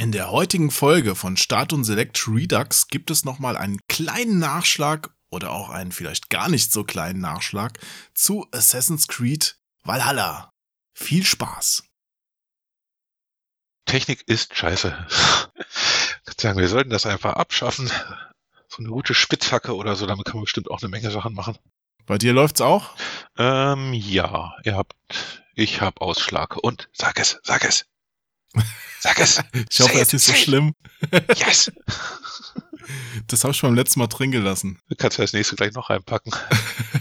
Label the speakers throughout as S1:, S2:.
S1: In der heutigen Folge von Start und Select Redux gibt es nochmal einen kleinen Nachschlag oder auch einen vielleicht gar nicht so kleinen Nachschlag zu Assassin's Creed Valhalla. Viel Spaß!
S2: Technik ist scheiße. Sagen, wir sollten das einfach abschaffen. So eine gute Spitzhacke oder so, damit kann man bestimmt auch eine Menge Sachen machen.
S1: Bei dir läuft's auch?
S2: Ähm, ja, ihr habt, ich hab Ausschlag. Und sag es, sag es. Sag es.
S1: ich hoffe, es ist nicht so schlimm.
S2: Yes.
S1: Das habe ich beim letzten Mal drin gelassen.
S2: Du kannst ja das nächste gleich noch reinpacken.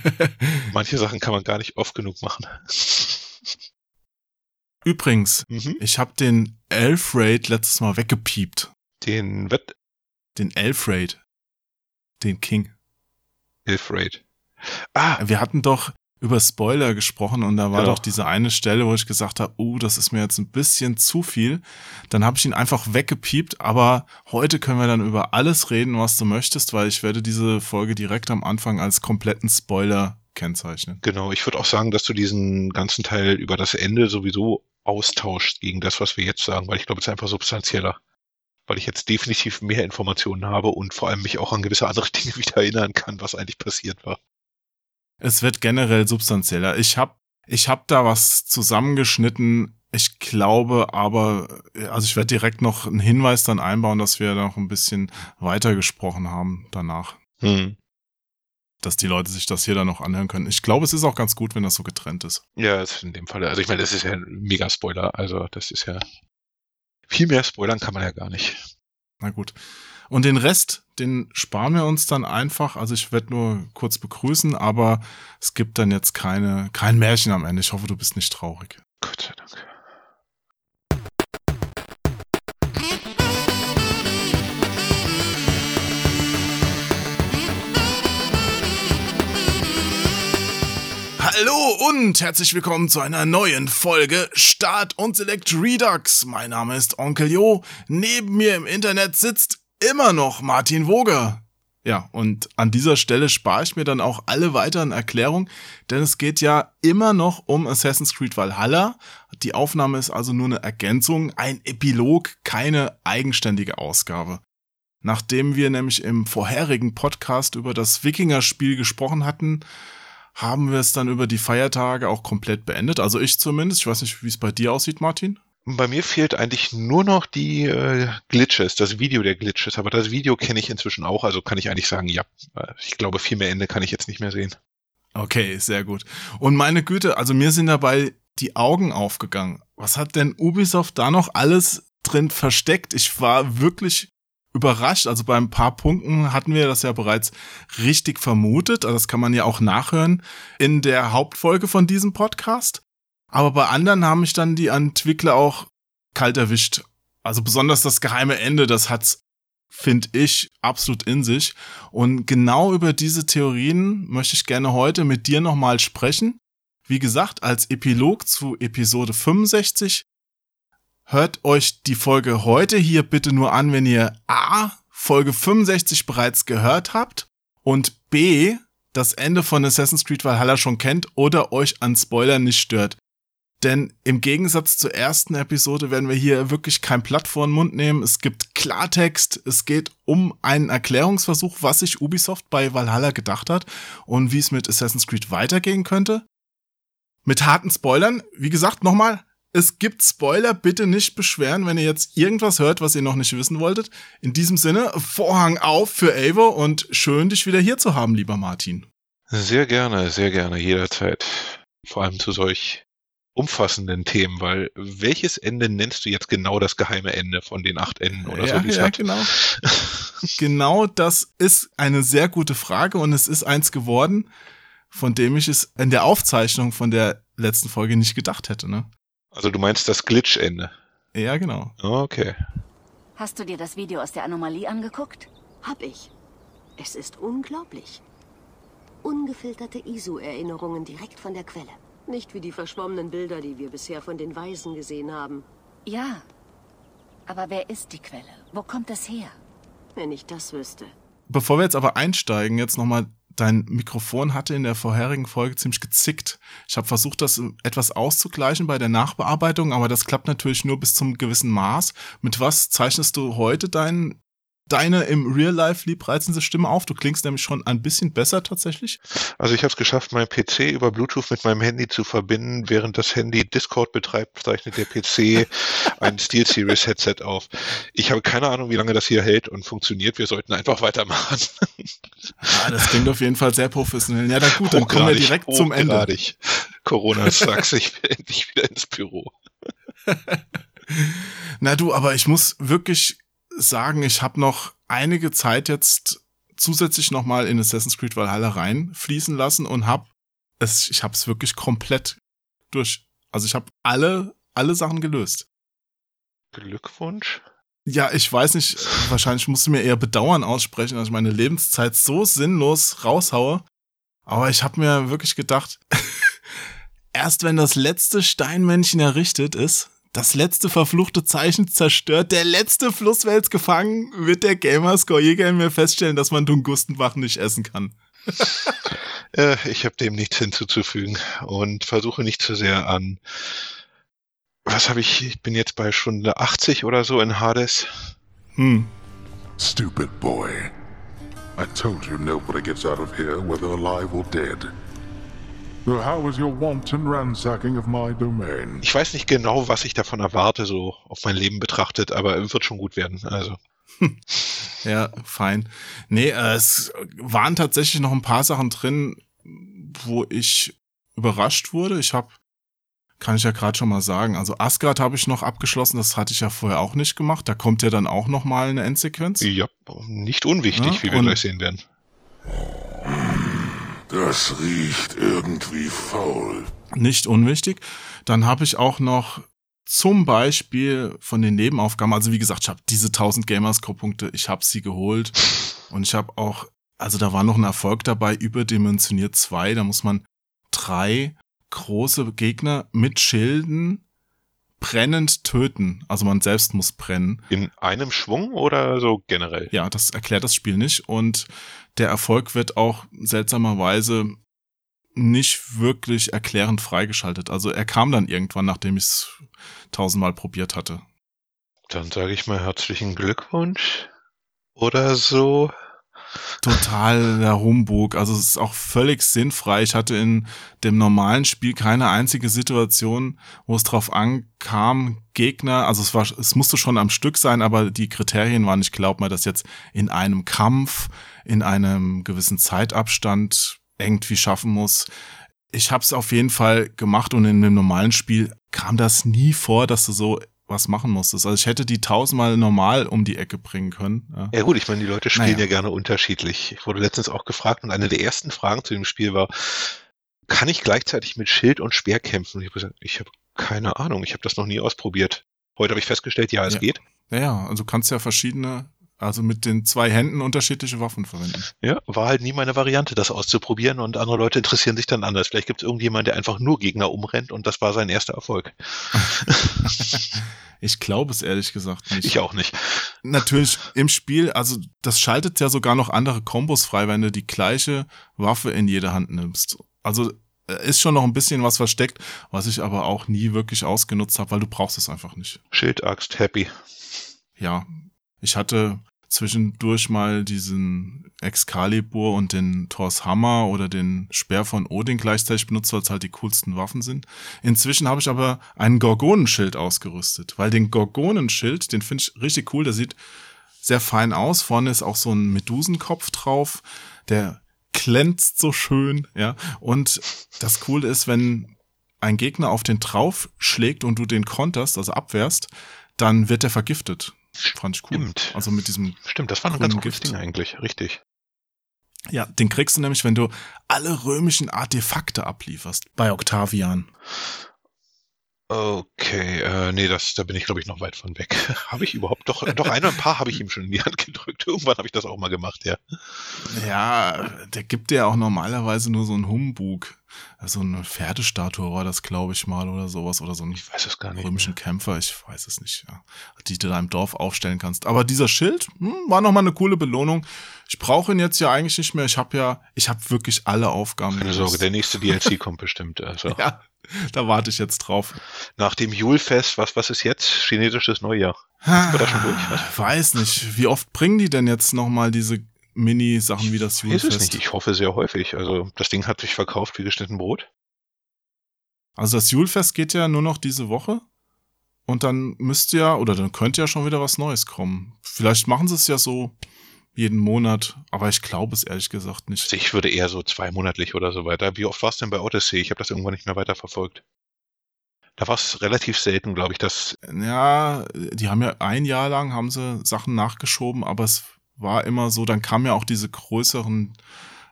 S2: Manche Sachen kann man gar nicht oft genug machen.
S1: Übrigens, mhm. ich habe den Elf Raid letztes Mal weggepiept.
S2: Den Wett?
S1: Den Elf Raid. Den King.
S2: Elf Raid.
S1: Ah. Wir hatten doch über Spoiler gesprochen und da war genau. doch diese eine Stelle, wo ich gesagt habe, uh, das ist mir jetzt ein bisschen zu viel. Dann habe ich ihn einfach weggepiept, aber heute können wir dann über alles reden, was du möchtest, weil ich werde diese Folge direkt am Anfang als kompletten Spoiler kennzeichnen.
S2: Genau, ich würde auch sagen, dass du diesen ganzen Teil über das Ende sowieso austauscht gegen das, was wir jetzt sagen, weil ich glaube, es ist einfach substanzieller. Weil ich jetzt definitiv mehr Informationen habe und vor allem mich auch an gewisse andere Dinge wieder erinnern kann, was eigentlich passiert war.
S1: Es wird generell substanzieller. Ich habe ich hab da was zusammengeschnitten. Ich glaube aber, also ich werde direkt noch einen Hinweis dann einbauen, dass wir noch ein bisschen weiter gesprochen haben danach. Hm. Dass die Leute sich das hier dann noch anhören können. Ich glaube, es ist auch ganz gut, wenn das so getrennt ist.
S2: Ja, in dem Fall. Also ich meine, das ist ja ein Mega-Spoiler. Also das ist ja viel mehr spoilern kann man ja gar nicht.
S1: Na gut. Und den Rest, den sparen wir uns dann einfach. Also ich werde nur kurz begrüßen, aber es gibt dann jetzt keine, kein Märchen am Ende. Ich hoffe, du bist nicht traurig.
S2: Gott sei Dank.
S1: Hallo und herzlich willkommen zu einer neuen Folge Start und Select Redux. Mein Name ist Onkel Jo. Neben mir im Internet sitzt immer noch Martin Woger. Ja, und an dieser Stelle spare ich mir dann auch alle weiteren Erklärungen, denn es geht ja immer noch um Assassin's Creed Valhalla. Die Aufnahme ist also nur eine Ergänzung, ein Epilog, keine eigenständige Ausgabe. Nachdem wir nämlich im vorherigen Podcast über das Wikinger-Spiel gesprochen hatten, haben wir es dann über die Feiertage auch komplett beendet. Also ich zumindest. Ich weiß nicht, wie es bei dir aussieht, Martin.
S2: Bei mir fehlt eigentlich nur noch die äh, Glitches, das Video der Glitches. Aber das Video kenne ich inzwischen auch, also kann ich eigentlich sagen, ja. Äh, ich glaube, viel mehr Ende kann ich jetzt nicht mehr sehen.
S1: Okay, sehr gut. Und meine Güte, also mir sind dabei die Augen aufgegangen. Was hat denn Ubisoft da noch alles drin versteckt? Ich war wirklich überrascht. Also bei ein paar Punkten hatten wir das ja bereits richtig vermutet. Also das kann man ja auch nachhören in der Hauptfolge von diesem Podcast. Aber bei anderen haben mich dann die Entwickler auch kalt erwischt. Also besonders das geheime Ende, das hat's, finde ich, absolut in sich. Und genau über diese Theorien möchte ich gerne heute mit dir nochmal sprechen. Wie gesagt, als Epilog zu Episode 65. Hört euch die Folge heute hier bitte nur an, wenn ihr A, Folge 65 bereits gehört habt und B, das Ende von Assassin's Creed Valhalla schon kennt oder euch an Spoilern nicht stört. Denn im Gegensatz zur ersten Episode werden wir hier wirklich kein Blatt vor den Mund nehmen. Es gibt Klartext. Es geht um einen Erklärungsversuch, was sich Ubisoft bei Valhalla gedacht hat und wie es mit Assassin's Creed weitergehen könnte. Mit harten Spoilern. Wie gesagt, nochmal, es gibt Spoiler. Bitte nicht beschweren, wenn ihr jetzt irgendwas hört, was ihr noch nicht wissen wolltet. In diesem Sinne, Vorhang auf für Avo und schön, dich wieder hier zu haben, lieber Martin.
S2: Sehr gerne, sehr gerne, jederzeit. Vor allem zu solch umfassenden Themen, weil welches Ende nennst du jetzt genau das geheime Ende von den acht Enden oder
S1: ja,
S2: so?
S1: Ja, hat? genau. genau das ist eine sehr gute Frage und es ist eins geworden, von dem ich es in der Aufzeichnung von der letzten Folge nicht gedacht hätte. Ne?
S2: Also du meinst das Glitch-Ende?
S1: Ja, genau.
S2: Okay.
S3: Hast du dir das Video aus der Anomalie angeguckt?
S4: Hab ich. Es ist unglaublich. Ungefilterte ISO-Erinnerungen direkt von der Quelle. Nicht wie die verschwommenen Bilder, die wir bisher von den Weisen gesehen haben.
S3: Ja. Aber wer ist die Quelle? Wo kommt es her?
S4: Wenn ich das wüsste.
S1: Bevor wir jetzt aber einsteigen, jetzt nochmal dein Mikrofon hatte in der vorherigen Folge ziemlich gezickt. Ich habe versucht, das etwas auszugleichen bei der Nachbearbeitung, aber das klappt natürlich nur bis zum gewissen Maß. Mit was zeichnest du heute deinen deine im Real Life liebreizende Stimme auf. Du klingst nämlich schon ein bisschen besser tatsächlich.
S2: Also ich habe es geschafft, meinen PC über Bluetooth mit meinem Handy zu verbinden. Während das Handy Discord betreibt, zeichnet der PC ein SteelSeries Headset auf. Ich habe keine Ahnung, wie lange das hier hält und funktioniert. Wir sollten einfach weitermachen.
S1: Ja, das klingt auf jeden Fall sehr professionell. Ja, dann gut, dann kommen wir direkt zum Ende.
S2: Corona sagt, ich will endlich wieder ins Büro.
S1: Na du, aber ich muss wirklich sagen, ich habe noch einige Zeit jetzt zusätzlich nochmal in Assassin's Creed Valhalla reinfließen lassen und habe es, ich habe es wirklich komplett durch. Also ich habe alle, alle Sachen gelöst.
S2: Glückwunsch.
S1: Ja, ich weiß nicht, wahrscheinlich musst du mir eher Bedauern aussprechen, dass ich meine Lebenszeit so sinnlos raushaue. Aber ich habe mir wirklich gedacht, erst wenn das letzte Steinmännchen errichtet ist, das letzte verfluchte Zeichen zerstört, der letzte Flusswels gefangen, wird der Gamerscore Jäger in mir feststellen, dass man Tungustenbach nicht essen kann.
S2: äh, ich habe dem nichts hinzuzufügen und versuche nicht zu sehr an. Was habe ich? Ich bin jetzt bei Stunde 80 oder so in Hades.
S5: Hm. Stupid boy. I told you nobody gets out of here, whether alive or dead. So how was your wanton ransacking of my domain?
S2: Ich weiß nicht genau, was ich davon erwarte, so auf mein Leben betrachtet, aber es wird schon gut werden. Also.
S1: ja, fein. Nee, äh, es waren tatsächlich noch ein paar Sachen drin, wo ich überrascht wurde. Ich habe, kann ich ja gerade schon mal sagen, also Asgard habe ich noch abgeschlossen, das hatte ich ja vorher auch nicht gemacht. Da kommt ja dann auch noch mal eine Endsequenz.
S2: Ja, nicht unwichtig, ja, wie wir gleich sehen werden.
S5: Das riecht irgendwie faul.
S1: Nicht unwichtig. Dann habe ich auch noch zum Beispiel von den Nebenaufgaben, also wie gesagt, ich habe diese 1000 Gamerscore-Punkte, ich habe sie geholt und ich habe auch, also da war noch ein Erfolg dabei, überdimensioniert zwei, da muss man drei große Gegner mit Schilden brennend töten. Also man selbst muss brennen.
S2: In einem Schwung oder so generell?
S1: Ja, das erklärt das Spiel nicht. Und der Erfolg wird auch seltsamerweise nicht wirklich erklärend freigeschaltet. Also er kam dann irgendwann, nachdem ich es tausendmal probiert hatte.
S2: Dann sage ich mal herzlichen Glückwunsch oder so
S1: total der Humbug. Also es ist auch völlig sinnfrei. Ich hatte in dem normalen Spiel keine einzige Situation, wo es drauf ankam, Gegner, also es war, es musste schon am Stück sein, aber die Kriterien waren, ich glaube mal, dass jetzt in einem Kampf, in einem gewissen Zeitabstand irgendwie schaffen muss. Ich habe es auf jeden Fall gemacht und in einem normalen Spiel kam das nie vor, dass du so was machen musstest. Also ich hätte die tausendmal normal um die Ecke bringen können.
S2: Ja, ja gut, ich meine, die Leute spielen naja. ja gerne unterschiedlich. Ich wurde letztens auch gefragt und eine der ersten Fragen zu dem Spiel war, kann ich gleichzeitig mit Schild und Speer kämpfen? Und ich habe gesagt, ich habe keine Ahnung, ich habe das noch nie ausprobiert. Heute habe ich festgestellt, ja, es
S1: ja.
S2: geht.
S1: Ja, also kannst ja verschiedene also mit den zwei Händen unterschiedliche Waffen verwenden.
S2: Ja, war halt nie meine Variante, das auszuprobieren und andere Leute interessieren sich dann anders. Vielleicht gibt es irgendjemand, der einfach nur Gegner umrennt und das war sein erster Erfolg.
S1: ich glaube es ehrlich gesagt nicht.
S2: Ich auch nicht.
S1: Natürlich im Spiel, also das schaltet ja sogar noch andere Kombos frei, wenn du die gleiche Waffe in jede Hand nimmst. Also äh, ist schon noch ein bisschen was versteckt, was ich aber auch nie wirklich ausgenutzt habe, weil du brauchst es einfach nicht.
S2: Schildaxt, happy.
S1: Ja, ich hatte zwischendurch mal diesen Excalibur und den Thors Hammer oder den Speer von Odin gleichzeitig benutzt, weil es halt die coolsten Waffen sind. Inzwischen habe ich aber einen Gorgonenschild ausgerüstet, weil den Gorgonenschild, den finde ich richtig cool, der sieht sehr fein aus. Vorne ist auch so ein Medusenkopf drauf, der glänzt so schön, ja. Und das Coole ist, wenn ein Gegner auf den drauf schlägt und du den konterst, also abwehrst, dann wird er vergiftet. Fand ich cool.
S2: Stimmt.
S1: Also mit diesem.
S2: Stimmt, das war ein ganz gutes Ding eigentlich, richtig.
S1: Ja, den kriegst du nämlich, wenn du alle römischen Artefakte ablieferst bei Octavian.
S2: Okay, äh, nee, das, da bin ich glaube ich noch weit von weg. habe ich überhaupt doch, doch ein oder ein paar habe ich ihm schon in die Hand gedrückt. Irgendwann habe ich das auch mal gemacht, ja.
S1: Ja, der gibt dir auch normalerweise nur so einen Humbug. So eine Pferdestatue war das, glaube ich mal, oder sowas. Oder so einen
S2: ich weiß es gar nicht
S1: römischen mehr. Kämpfer, ich weiß es nicht, ja. Die du da im Dorf aufstellen kannst. Aber dieser Schild hm, war nochmal eine coole Belohnung. Ich brauche ihn jetzt ja eigentlich nicht mehr. Ich habe ja, ich habe wirklich alle Aufgaben.
S2: Keine Sorge, der nächste DLC kommt bestimmt. Also.
S1: Ja, da warte ich jetzt drauf.
S2: Nach dem Julfest, was, was ist jetzt? Chinesisches Neujahr. Sind wir da schon durch? Was?
S1: Weiß nicht. Wie oft bringen die denn jetzt nochmal diese Mini-Sachen wie das
S2: Weiß es
S1: Julfest?
S2: nicht. Ich hoffe sehr häufig. Also das Ding hat sich verkauft wie geschnitten Brot.
S1: Also das Julfest geht ja nur noch diese Woche. Und dann müsste ja, oder dann könnte ja schon wieder was Neues kommen. Vielleicht machen sie es ja so jeden Monat, aber ich glaube es ehrlich gesagt nicht.
S2: Also ich würde eher so zweimonatlich oder so weiter. Wie oft war es denn bei Odyssey? Ich habe das irgendwann nicht mehr weiter verfolgt. Da war es relativ selten, glaube ich, dass
S1: Ja, die haben ja ein Jahr lang haben sie Sachen nachgeschoben, aber es war immer so, dann kamen ja auch diese größeren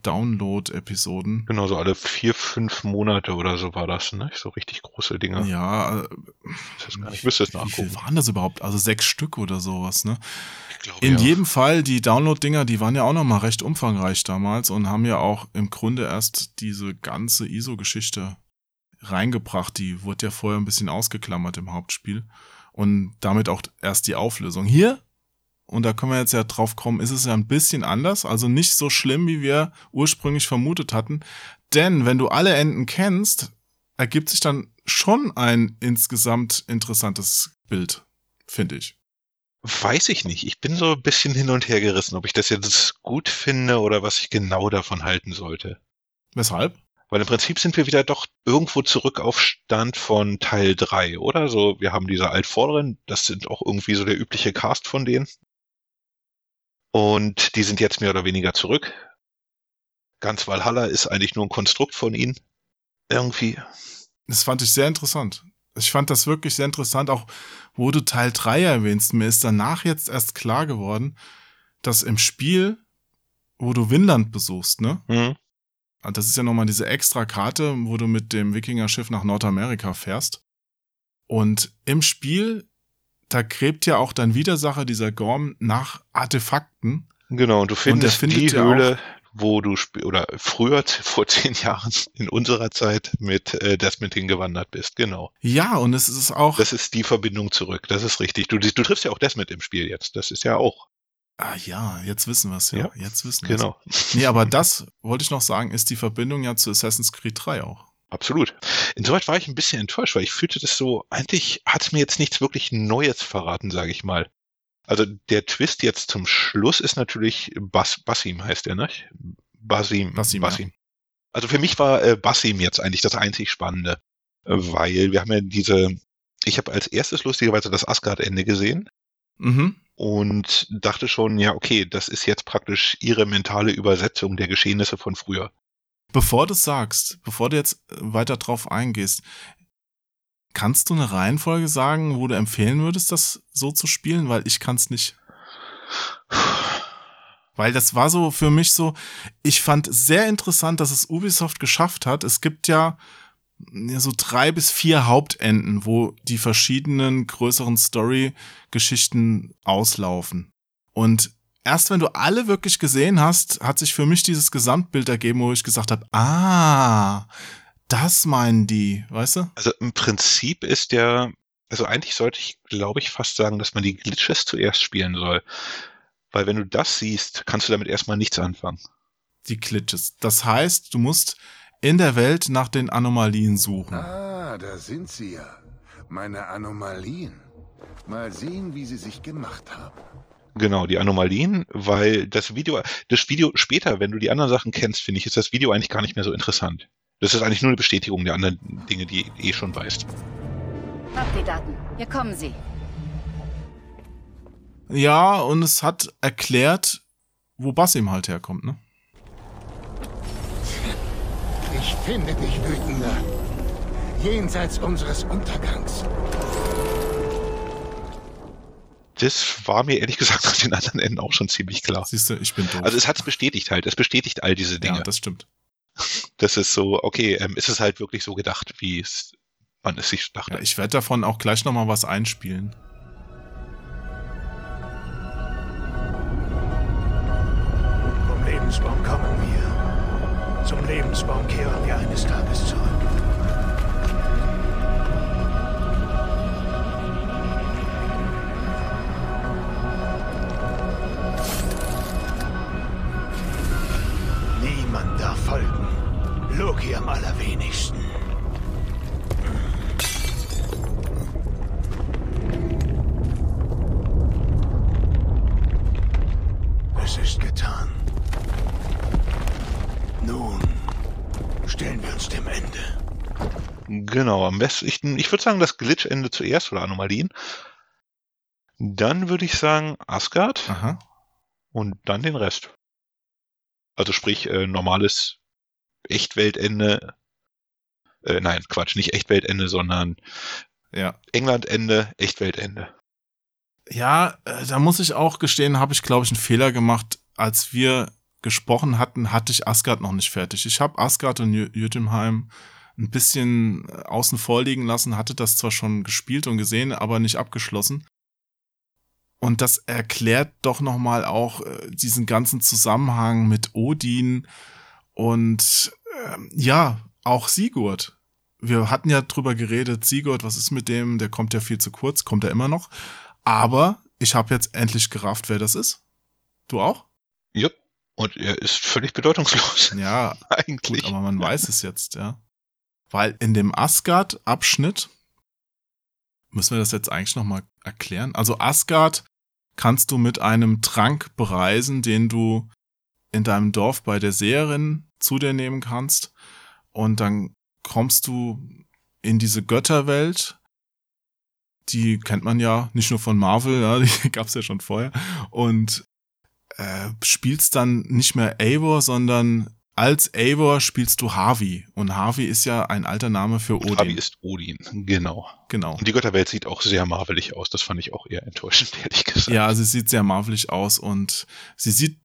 S1: Download-Episoden.
S2: genau so alle vier, fünf Monate oder so war das, ne? So richtig große Dinge.
S1: Ja, äh,
S2: nicht, ich müsste es
S1: wie
S2: nachgucken.
S1: viel waren das überhaupt? Also sechs Stück oder sowas, ne?
S2: Ich glaube,
S1: In
S2: ja.
S1: jedem Fall, die Download-Dinger, die waren ja auch nochmal recht umfangreich damals und haben ja auch im Grunde erst diese ganze ISO-Geschichte reingebracht. Die wurde ja vorher ein bisschen ausgeklammert im Hauptspiel und damit auch erst die Auflösung. Hier, und da können wir jetzt ja drauf kommen, ist es ja ein bisschen anders, also nicht so schlimm, wie wir ursprünglich vermutet hatten. Denn wenn du alle Enden kennst, ergibt sich dann schon ein insgesamt interessantes Bild, finde ich.
S2: Weiß ich nicht. Ich bin so ein bisschen hin und her gerissen, ob ich das jetzt gut finde oder was ich genau davon halten sollte.
S1: Weshalb?
S2: Weil im Prinzip sind wir wieder doch irgendwo zurück auf Stand von Teil 3, oder? So, wir haben diese Altvorderen, das sind auch irgendwie so der übliche Cast von denen. Und die sind jetzt mehr oder weniger zurück. Ganz Valhalla ist eigentlich nur ein Konstrukt von ihnen. Irgendwie.
S1: Das fand ich sehr interessant. Ich fand das wirklich sehr interessant, auch wo du Teil 3 erwähnst. Mir ist danach jetzt erst klar geworden, dass im Spiel, wo du Winland besuchst, ne?
S2: Hm.
S1: Das ist ja nochmal diese extra Karte, wo du mit dem Wikinger-Schiff nach Nordamerika fährst. Und im Spiel, da gräbt ja auch dein Widersacher, dieser Gorm, nach Artefakten.
S2: Genau, und du findest
S1: findet
S2: die Höhle, wo du oder früher vor zehn Jahren in unserer Zeit mit äh, Desmond hingewandert bist. Genau.
S1: Ja, und es ist auch.
S2: Das ist die Verbindung zurück. Das ist richtig. Du, du triffst ja auch Desmond im Spiel jetzt. Das ist ja auch.
S1: ah ja, jetzt wissen wir es ja.
S2: Ja,
S1: Jetzt wissen wir's.
S2: Genau.
S1: Nee, aber das wollte ich noch sagen, ist die Verbindung ja zu Assassin's Creed 3 auch.
S2: Absolut. Insoweit war ich ein bisschen enttäuscht, weil ich fühlte das so, eigentlich hat es mir jetzt nichts wirklich Neues verraten, sage ich mal. Also der Twist jetzt zum Schluss ist natürlich Bas, Basim heißt er, ne? Basim.
S1: Basim, ja.
S2: Also für mich war äh, Basim jetzt eigentlich das einzig Spannende, äh, weil wir haben ja diese, ich habe als erstes lustigerweise das Asgard-Ende gesehen
S1: Mhm.
S2: und dachte schon, ja, okay, das ist jetzt praktisch ihre mentale Übersetzung der Geschehnisse von früher.
S1: Bevor du sagst, bevor du jetzt weiter drauf eingehst, kannst du eine Reihenfolge sagen, wo du empfehlen würdest, das so zu spielen? Weil ich kann es nicht. Weil das war so für mich so, ich fand sehr interessant, dass es Ubisoft geschafft hat. Es gibt ja ja, so drei bis vier Hauptenden, wo die verschiedenen größeren Story-Geschichten auslaufen. Und erst wenn du alle wirklich gesehen hast, hat sich für mich dieses Gesamtbild ergeben, wo ich gesagt habe, ah, das meinen die, weißt du?
S2: Also im Prinzip ist der, also eigentlich sollte ich, glaube ich, fast sagen, dass man die Glitches zuerst spielen soll. Weil wenn du das siehst, kannst du damit erstmal nichts anfangen.
S1: Die Glitches. Das heißt, du musst in der Welt nach den Anomalien suchen.
S6: Ah, da sind sie ja. Meine Anomalien. Mal sehen, wie sie sich gemacht haben.
S2: Genau, die Anomalien, weil das Video, das Video später, wenn du die anderen Sachen kennst, finde ich, ist das Video eigentlich gar nicht mehr so interessant. Das ist eigentlich nur eine Bestätigung der anderen Dinge, die du eh schon weißt.
S3: Habt die Daten. Hier kommen sie.
S1: Ja, und es hat erklärt, wo Basim halt herkommt, ne?
S6: Ich finde dich, Wütender. Jenseits unseres Untergangs.
S2: Das war mir ehrlich gesagt nach den anderen Enden auch schon ziemlich klar.
S1: Siehst du, ich bin doof.
S2: Also es hat es bestätigt halt, es bestätigt all diese Dinge.
S1: ja, das stimmt.
S2: das ist so, okay, ähm, ist es halt wirklich so gedacht, wie es man es sich dachte.
S1: Ja, ich werde davon auch gleich nochmal was einspielen.
S7: Vom Lebensbaum kommen wir. Zum Lebensbaum kehren wir eines Tages zurück. Loki am allerwenigsten. Es ist getan. Nun stellen wir uns dem Ende.
S2: Genau, am besten, ich, ich würde sagen, das Glitch-Ende zuerst oder Anomalien. Dann würde ich sagen Asgard
S1: Aha.
S2: und dann den Rest. Also sprich äh, normales Echtweltende. Äh, nein, Quatsch, nicht Echtweltende, sondern
S1: Ja.
S2: Englandende, Echtweltende.
S1: Ja, äh, da muss ich auch gestehen, habe ich, glaube ich, einen Fehler gemacht. Als wir gesprochen hatten, hatte ich Asgard noch nicht fertig. Ich habe Asgard und Jötunheim ein bisschen äh, außen vor liegen lassen, hatte das zwar schon gespielt und gesehen, aber nicht abgeschlossen. Und das erklärt doch nochmal auch äh, diesen ganzen Zusammenhang mit Odin und ähm, ja, auch Sigurd. Wir hatten ja drüber geredet, Sigurd, was ist mit dem? Der kommt ja viel zu kurz, kommt er immer noch. Aber ich habe jetzt endlich gerafft, wer das ist. Du auch?
S2: Jupp. Und er ist völlig bedeutungslos.
S1: Ja,
S2: Eigentlich.
S1: gut, aber man weiß es jetzt, ja. Weil in dem Asgard-Abschnitt müssen wir das jetzt eigentlich nochmal erklären. Also Asgard kannst du mit einem Trank bereisen, den du in deinem Dorf bei der Seherin zu dir nehmen kannst. Und dann kommst du in diese Götterwelt. Die kennt man ja nicht nur von Marvel, ja, die gab's ja schon vorher. Und äh, spielst dann nicht mehr Eivor, sondern als Eivor spielst du Harvey. Und Harvey ist ja ein alter Name für Odin.
S2: Harvey ist Odin, genau.
S1: genau.
S2: Und die Götterwelt sieht auch sehr marvelig aus. Das fand ich auch eher enttäuschend, ehrlich gesagt.
S1: Ja, sie sieht sehr marvelig aus und sie sieht,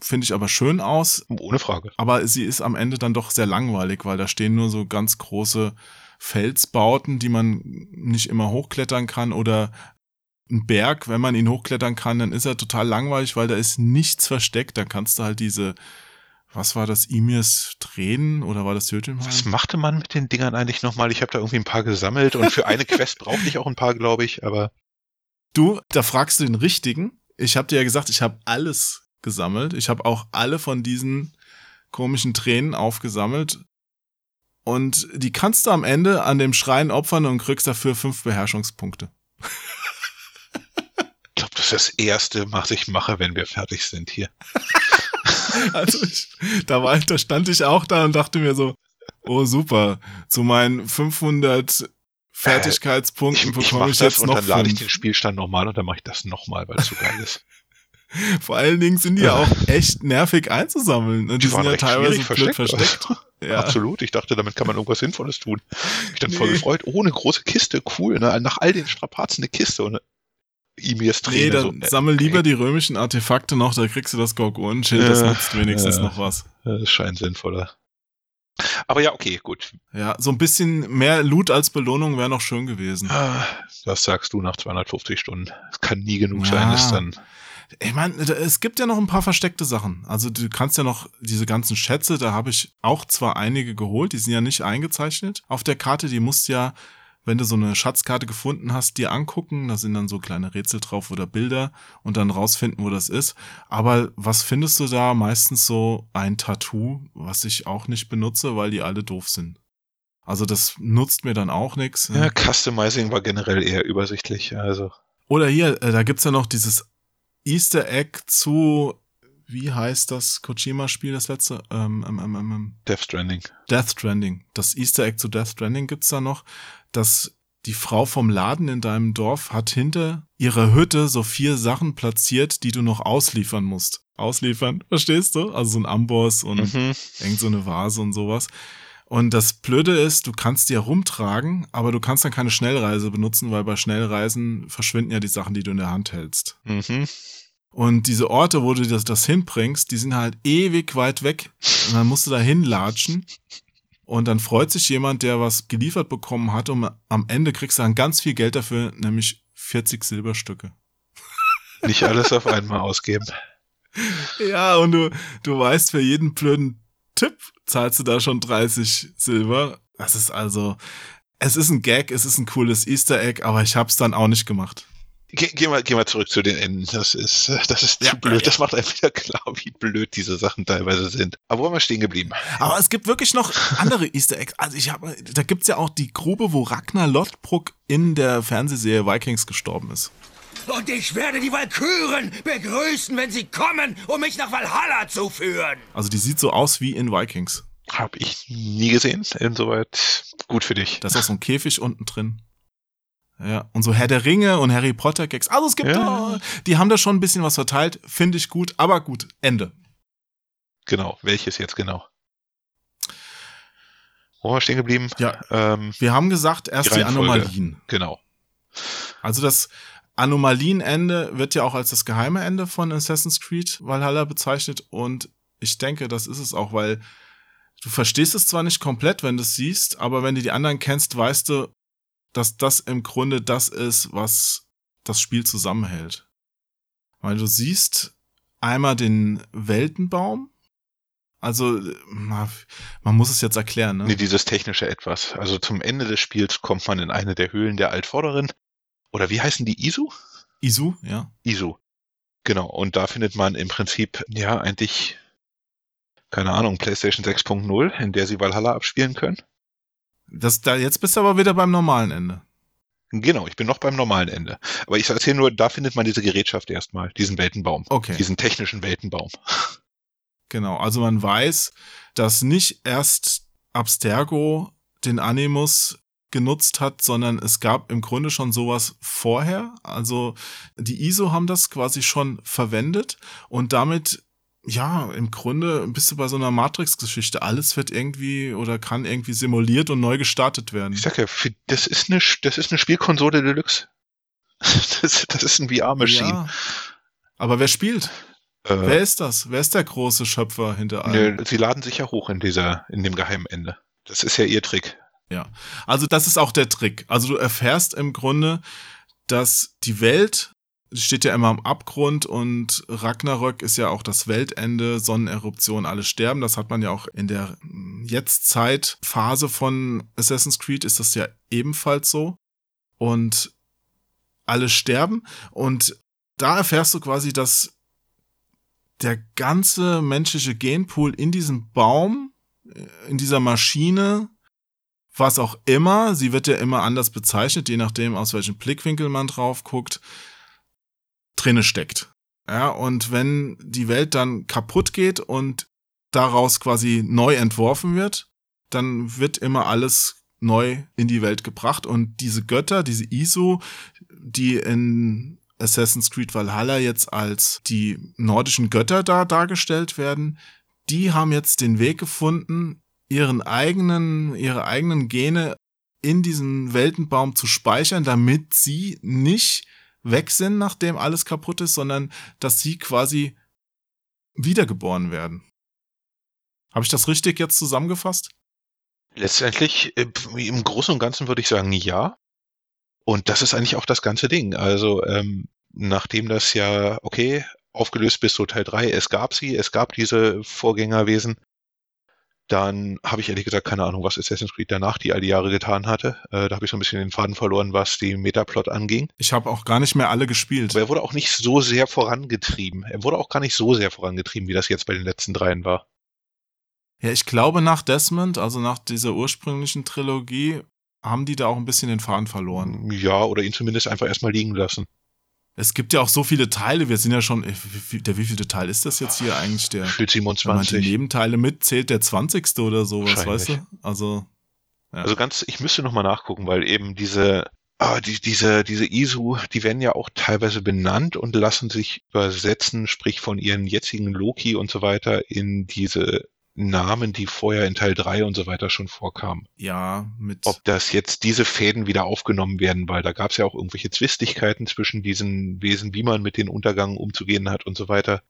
S1: finde ich, aber schön aus.
S2: Ohne Frage.
S1: Aber sie ist am Ende dann doch sehr langweilig, weil da stehen nur so ganz große Felsbauten, die man nicht immer hochklettern kann oder ein Berg, wenn man ihn hochklettern kann, dann ist er total langweilig, weil da ist nichts versteckt. Da kannst du halt diese, was war das, Imirs Tränen oder war das Jötunheim?
S2: Was machte man mit den Dingern eigentlich nochmal? Ich habe da irgendwie ein paar gesammelt und für eine Quest brauchte ich auch ein paar, glaube ich, aber
S1: Du, da fragst du den Richtigen. Ich habe dir ja gesagt, ich habe alles gesammelt. Ich habe auch alle von diesen komischen Tränen aufgesammelt. Und die kannst du am Ende an dem Schrein opfern und kriegst dafür fünf Beherrschungspunkte.
S2: ich glaube, das ist das erste, was ich mache, wenn wir fertig sind hier.
S1: Also ich, da war, da stand ich auch da und dachte mir so, oh super, zu meinen 500 Fertigkeitspunkten
S2: Ich, ich
S1: bekomme ich
S2: das
S1: jetzt
S2: und
S1: noch
S2: dann lade ich
S1: fünf.
S2: den Spielstand nochmal und dann mache ich das nochmal, weil es so geil ist.
S1: Vor allen Dingen sind die ja auch echt nervig einzusammeln. Und die,
S2: Die waren
S1: sind ja teilweise
S2: versteckt.
S1: versteckt. Ja.
S2: Absolut. Ich dachte, damit kann man irgendwas Sinnvolles tun. Ich dann voll
S1: Nee.
S2: gefreut. Oh, eine große Kiste, cool. Ne? Nach all den Strapazen eine Kiste und Imirs
S1: Nee,
S2: Träne.
S1: dann
S2: so, äh,
S1: sammel
S2: okay.
S1: lieber die römischen Artefakte noch, da kriegst du das Gorgonenschild, das
S2: Ja,
S1: nutzt wenigstens
S2: ja.
S1: noch was.
S2: Das scheint sinnvoller. Aber ja, okay, gut.
S1: Ja, so ein bisschen mehr Loot als Belohnung wäre noch schön gewesen.
S2: Ah, Das sagst du nach 250 Stunden. Es kann nie genug
S1: Ja.
S2: sein, ist dann.
S1: Ich meine, es gibt ja noch ein paar versteckte Sachen. Also du kannst ja noch diese ganzen Schätze, da habe ich auch zwar einige geholt, die sind ja nicht eingezeichnet auf der Karte, die musst ja, wenn du so eine Schatzkarte gefunden hast, dir angucken, da sind dann so kleine Rätsel drauf oder Bilder und dann rausfinden, wo das ist. Aber was findest du da? Meistens so ein Tattoo, was ich auch nicht benutze, weil die alle doof sind. Also das nutzt mir dann auch nichts.
S2: Ja, Customizing war generell eher übersichtlich. Also
S1: Oder hier, äh, da gibt's ja noch dieses Easter Egg zu, wie heißt das Kojima-Spiel, das letzte? Ähm, ähm, ähm, ähm,
S2: Death Stranding.
S1: Death Stranding. Das Easter Egg zu Death Stranding gibt's da noch, dass die Frau vom Laden in deinem Dorf hat hinter ihrer Hütte so vier Sachen platziert, die du noch ausliefern musst. Ausliefern, verstehst du? Also so ein Amboss und
S2: Mhm.
S1: irgend so eine Vase und sowas. Und das Blöde ist, du kannst die herumtragen, aber du kannst dann keine Schnellreise benutzen, weil bei Schnellreisen verschwinden ja die Sachen, die du in der Hand hältst.
S2: Mhm.
S1: Und diese Orte, wo du das, das hinbringst, die sind halt ewig weit weg. Und dann musst du da hinlatschen. Und dann freut sich jemand, der was geliefert bekommen hat. Und am Ende kriegst du dann ganz viel Geld dafür, nämlich 40 Silberstücke.
S2: Nicht alles auf einmal ausgeben.
S1: Ja, und du, du weißt, für jeden blöden Tipp zahlst du da schon 30 Silber. Das ist also, es ist ein Gag, es ist ein cooles Easter Egg, aber ich hab's dann auch nicht gemacht.
S2: Ge gehen, wir, gehen wir zurück zu den Enden. Das ist, äh, das ist zu
S1: Ja,
S2: blöd.
S1: ja.
S2: Das macht einem wieder klar, wie blöd diese Sachen teilweise sind. Aber wo waren wir stehen geblieben?
S1: Aber es gibt wirklich noch andere Easter Eggs. Also ich habe, da gibt's ja auch die Grube, wo Ragnar Lothbrok in der Fernsehserie Vikings gestorben ist.
S7: Und ich werde die Walküren begrüßen, wenn sie kommen, um mich nach Valhalla zu führen.
S1: Also die sieht so aus wie in Vikings.
S2: Hab ich nie gesehen. Insoweit gut für dich.
S1: Da ist auch so ein Käfig unten drin. Ja, und so Herr der Ringe und Harry Potter Gags. Also es gibt
S2: Ja.
S1: da, die haben da schon ein bisschen was verteilt. Finde ich gut, aber gut. Ende.
S2: Genau. Welches jetzt genau? Wo war stehen geblieben?
S1: Ja.
S2: Ähm,
S1: Wir haben gesagt, erst
S2: Die
S1: die. Anomalien.
S2: genau.
S1: Also das Anomalienende wird ja auch als das geheime Ende von Assassin's Creed Valhalla bezeichnet und ich denke, das ist es auch, weil du verstehst es zwar nicht komplett, wenn du es siehst, aber wenn du die anderen kennst, weißt du, dass das im Grunde das ist, was das Spiel zusammenhält. Weil du siehst einmal den Weltenbaum, also man muss es jetzt erklären, ne?
S2: Nee, dieses technische Etwas. Also zum Ende des Spiels kommt man in eine der Höhlen der Altvorderin. Oder wie heißen die? Isu?
S1: Isu, ja.
S2: Isu. Genau. Und da findet man im Prinzip, ja, eigentlich, keine Ahnung, PlayStation 6.0, in der sie Valhalla abspielen können.
S1: Das, da, jetzt bist du aber wieder beim normalen Ende.
S2: Genau, ich bin noch beim normalen Ende. Aber ich erzähle nur, da findet man diese Gerätschaft erstmal, diesen Weltenbaum.
S1: Okay.
S2: Diesen technischen Weltenbaum.
S1: Genau, also man weiß, dass nicht erst Abstergo den Animus genutzt hat, sondern es gab im Grunde schon sowas vorher. Also die ISO haben das quasi schon verwendet und damit, ja, im Grunde bist du bei so einer Matrix-Geschichte. Alles wird irgendwie oder kann irgendwie simuliert und neu gestartet werden.
S2: Ich sag ja, das ist eine, das ist eine Spielkonsole Deluxe. Das, das ist ein VR-Machine.
S1: Ja. Aber wer spielt?
S2: Äh,
S1: Wer ist das? Wer ist der große Schöpfer hinter allem?
S2: sie laden sich ja hoch in dieser, in dem geheimen Ende. Das ist ja ihr Trick.
S1: Ja, also das ist auch der Trick. Also du erfährst im Grunde, dass die Welt steht ja immer am Abgrund und Ragnarök ist ja auch das Weltende, Sonneneruption, alle sterben. Das hat man ja auch in der Jetztzeit-Phase von Assassin's Creed ist das ja ebenfalls so. Und alle sterben und da erfährst du quasi, dass der ganze menschliche Genpool in diesem Baum, äh, in dieser Maschine, was auch immer, sie wird ja immer anders bezeichnet, je nachdem, aus welchem Blickwinkel man drauf guckt, drinne steckt. Ja, und wenn die Welt dann kaputt geht und daraus quasi neu entworfen wird, dann wird immer alles neu in die Welt gebracht und diese Götter, diese ISO, die in Assassin's Creed Valhalla jetzt als die nordischen Götter da dargestellt werden, die haben jetzt den Weg gefunden, ihren eigenen, ihre eigenen Gene in diesem Weltenbaum zu speichern, damit sie nicht weg sind, nachdem alles kaputt ist, sondern dass sie quasi wiedergeboren werden. Habe ich das richtig jetzt zusammengefasst?
S2: Letztendlich, im Großen und Ganzen würde ich sagen, ja. Und das ist eigentlich auch das ganze Ding. Also, ähm, nachdem das ja, okay, aufgelöst bis zu Teil 3, es gab sie, es gab diese Vorgängerwesen, dann habe ich ehrlich gesagt keine Ahnung, was Assassin's Creed danach die all die Jahre getan hatte. Äh, da habe ich so ein bisschen den Faden verloren, was die Metaplot anging.
S1: Ich habe auch gar nicht mehr alle gespielt.
S2: Aber er wurde auch nicht so sehr vorangetrieben. Er wurde auch gar nicht so sehr vorangetrieben, wie das jetzt bei den letzten dreien war.
S1: Ja, ich glaube, nach Desmond, also nach dieser ursprünglichen Trilogie, haben die da auch ein bisschen den Faden verloren.
S2: Ja, oder ihn zumindest einfach erstmal liegen lassen.
S1: Es gibt ja auch so viele Teile. Wir sind ja schon, äh, der wievielte Teil ist das jetzt hier eigentlich? Der,
S2: Spielt
S1: wenn man die
S2: 27.
S1: Nebenteile mitzählt, der 20. oder sowas, weißt du? Also, ja.
S2: Also ganz, ich müsste noch mal nachgucken, weil eben diese, ah, die, diese, diese ISU, die werden ja auch teilweise benannt und lassen sich übersetzen, sprich von ihren jetzigen Loki und so weiter in diese Namen, die vorher in Teil 3 und so weiter schon vorkamen.
S1: ja, mit.
S2: Ob das jetzt diese Fäden wieder aufgenommen werden, weil da gab es ja auch irgendwelche Zwistigkeiten zwischen diesen Wesen, wie man mit den Untergang umzugehen hat und so weiter.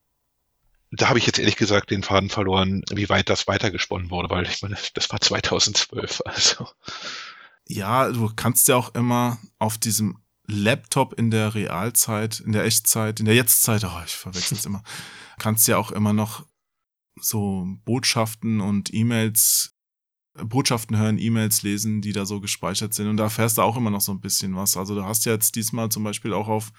S2: Da habe ich jetzt ehrlich gesagt den Faden verloren, wie weit das weitergesponnen wurde, weil ich meine, das war 2012, also.
S1: Ja, du kannst ja auch immer auf diesem Laptop in der Realzeit, in der Echtzeit, in der Jetztzeit, oh, ich verwechsel es immer, kannst ja auch immer noch so Botschaften und E-Mails, äh, Botschaften hören, E-Mails lesen, die da so gespeichert sind. Und da erfährst du auch immer noch so ein bisschen was. Also du hast ja jetzt diesmal zum Beispiel auch auf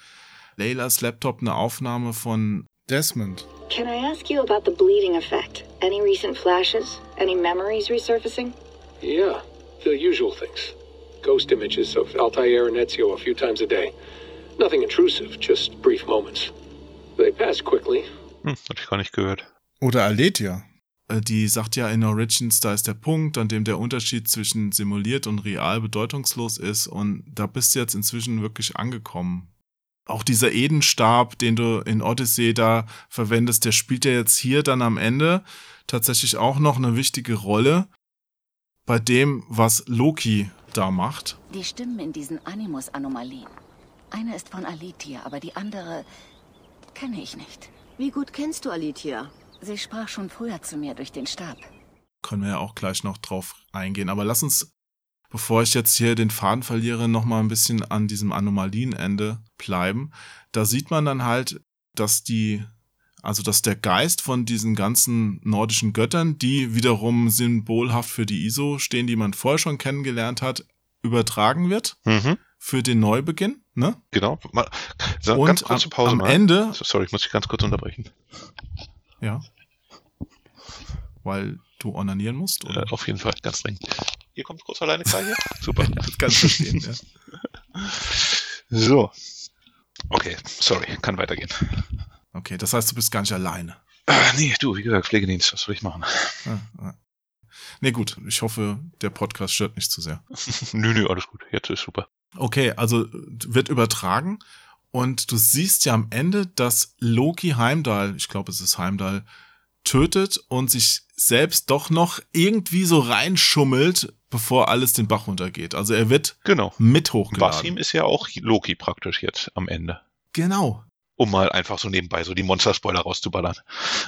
S1: Leylas Laptop eine Aufnahme von Desmond.
S8: Can I ask you about the bleeding effect? Any recent flashes? Any memories resurfacing?
S9: Yeah, the usual things. Ghost images of Altair and Ezio a few times a day. Nothing intrusive, just brief moments. They pass quickly.
S2: Hm, hab ich gar nicht gehört.
S1: Oder Aletia. Äh, Die sagt ja in Origins, da ist der Punkt, an dem der Unterschied zwischen simuliert und real bedeutungslos ist. Und da bist du jetzt inzwischen wirklich angekommen. Auch dieser Edenstab, den du in Odyssey da verwendest, der spielt ja jetzt hier dann am Ende tatsächlich auch noch eine wichtige Rolle bei dem, was Loki da macht.
S3: Die Stimmen in diesen Animus-Anomalien. Eine ist von Alitia, aber die andere kenne ich nicht.
S4: Wie gut kennst du Alitia?
S3: Sie sprach schon früher zu mir durch den Stab.
S1: Können wir ja auch gleich noch drauf eingehen. Aber lass uns, bevor ich jetzt hier den Faden verliere, noch mal ein bisschen an diesem Anomalienende bleiben. Da sieht man dann halt, dass die, also dass der Geist von diesen ganzen nordischen Göttern, die wiederum symbolhaft für die ISO stehen, die man vorher schon kennengelernt hat, übertragen wird
S2: Mhm.
S1: für den Neubeginn. Ne?
S2: Genau. Mal, so,
S1: Und
S2: ganz kurze
S1: am-
S2: Pause
S1: am
S2: mal.
S1: Ende-
S2: So, Sorry, ich muss dich ganz kurz unterbrechen.
S1: Ja. Weil du onanieren musst,
S2: Äh,
S1: oder?
S2: auf jeden Fall, ganz dringend. Ihr kommt kurz alleine klar hier? Super.
S1: Ganz verstehen, ja.
S2: So. Okay, sorry, kann weitergehen.
S1: Okay, das heißt, du bist gar nicht alleine.
S2: Ah, nee, du, wie gesagt, Pflegedienst, was soll ich machen?
S1: Ah, ah. Nee, gut. Ich hoffe, der Podcast stört nicht zu sehr.
S2: nö, nö, alles gut. Jetzt ist super.
S1: Okay, also wird übertragen und du siehst ja am Ende, dass Loki Heimdall, ich glaube, es ist Heimdall, tötet und sich selbst doch noch irgendwie so reinschummelt, bevor alles den Bach runtergeht. Also er wird
S2: Genau.
S1: mit hochgeladen.
S2: Basim ist ja auch Loki praktisch jetzt am Ende.
S1: Genau.
S2: Um mal einfach so nebenbei so die Monster-Spoiler rauszuballern.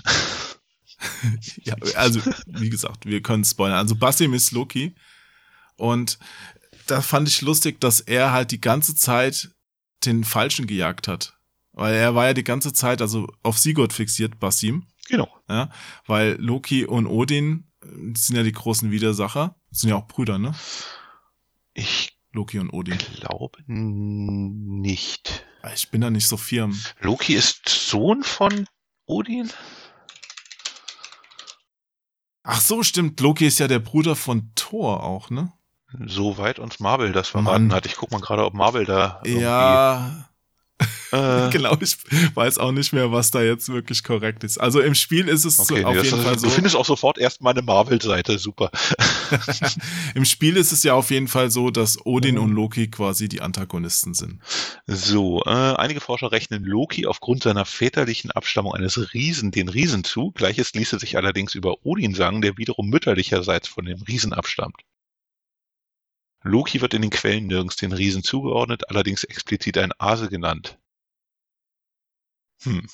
S1: Ja, also, wie gesagt, wir können spoilern. Also Basim ist Loki. Und da fand ich lustig, dass er halt die ganze Zeit den Falschen gejagt hat. Weil er war ja die ganze Zeit, also auf Sigurd fixiert, Basim.
S2: Genau.
S1: Ja, weil Loki und Odin äh, sind ja die großen Widersacher. Sind ja auch Brüder, ne?
S2: Ich
S1: Loki und Odin.
S2: glaube nicht.
S1: Ich bin da nicht so firm.
S2: Loki ist Sohn von Odin?
S1: Ach so, stimmt. Loki ist ja der Bruder von Thor auch, ne?
S2: Soweit uns Marvel das verraten
S1: Mann.
S2: hat. Ich guck mal gerade, ob Marvel da irgendwie,
S1: Ja,
S2: äh,
S1: genau. Ich weiß auch nicht mehr, was da jetzt wirklich korrekt ist. Also im Spiel ist es so,
S2: Okay,
S1: auf
S2: nee, das
S1: jeden
S2: ist,
S1: Fall
S2: du
S1: so.
S2: findest auch sofort erst meine Marvel-Seite, super.
S1: Im Spiel ist es ja auf jeden Fall so, dass Odin
S2: Mhm.
S1: und Loki quasi die Antagonisten sind.
S2: So, äh, einige Forscher rechnen Loki aufgrund seiner väterlichen Abstammung eines Riesen den Riesen zu. Gleiches ließe sich allerdings über Odin sagen, der wiederum mütterlicherseits von dem Riesen abstammt. Loki wird in den Quellen nirgends den Riesen zugeordnet, allerdings explizit ein Ase genannt. Hm.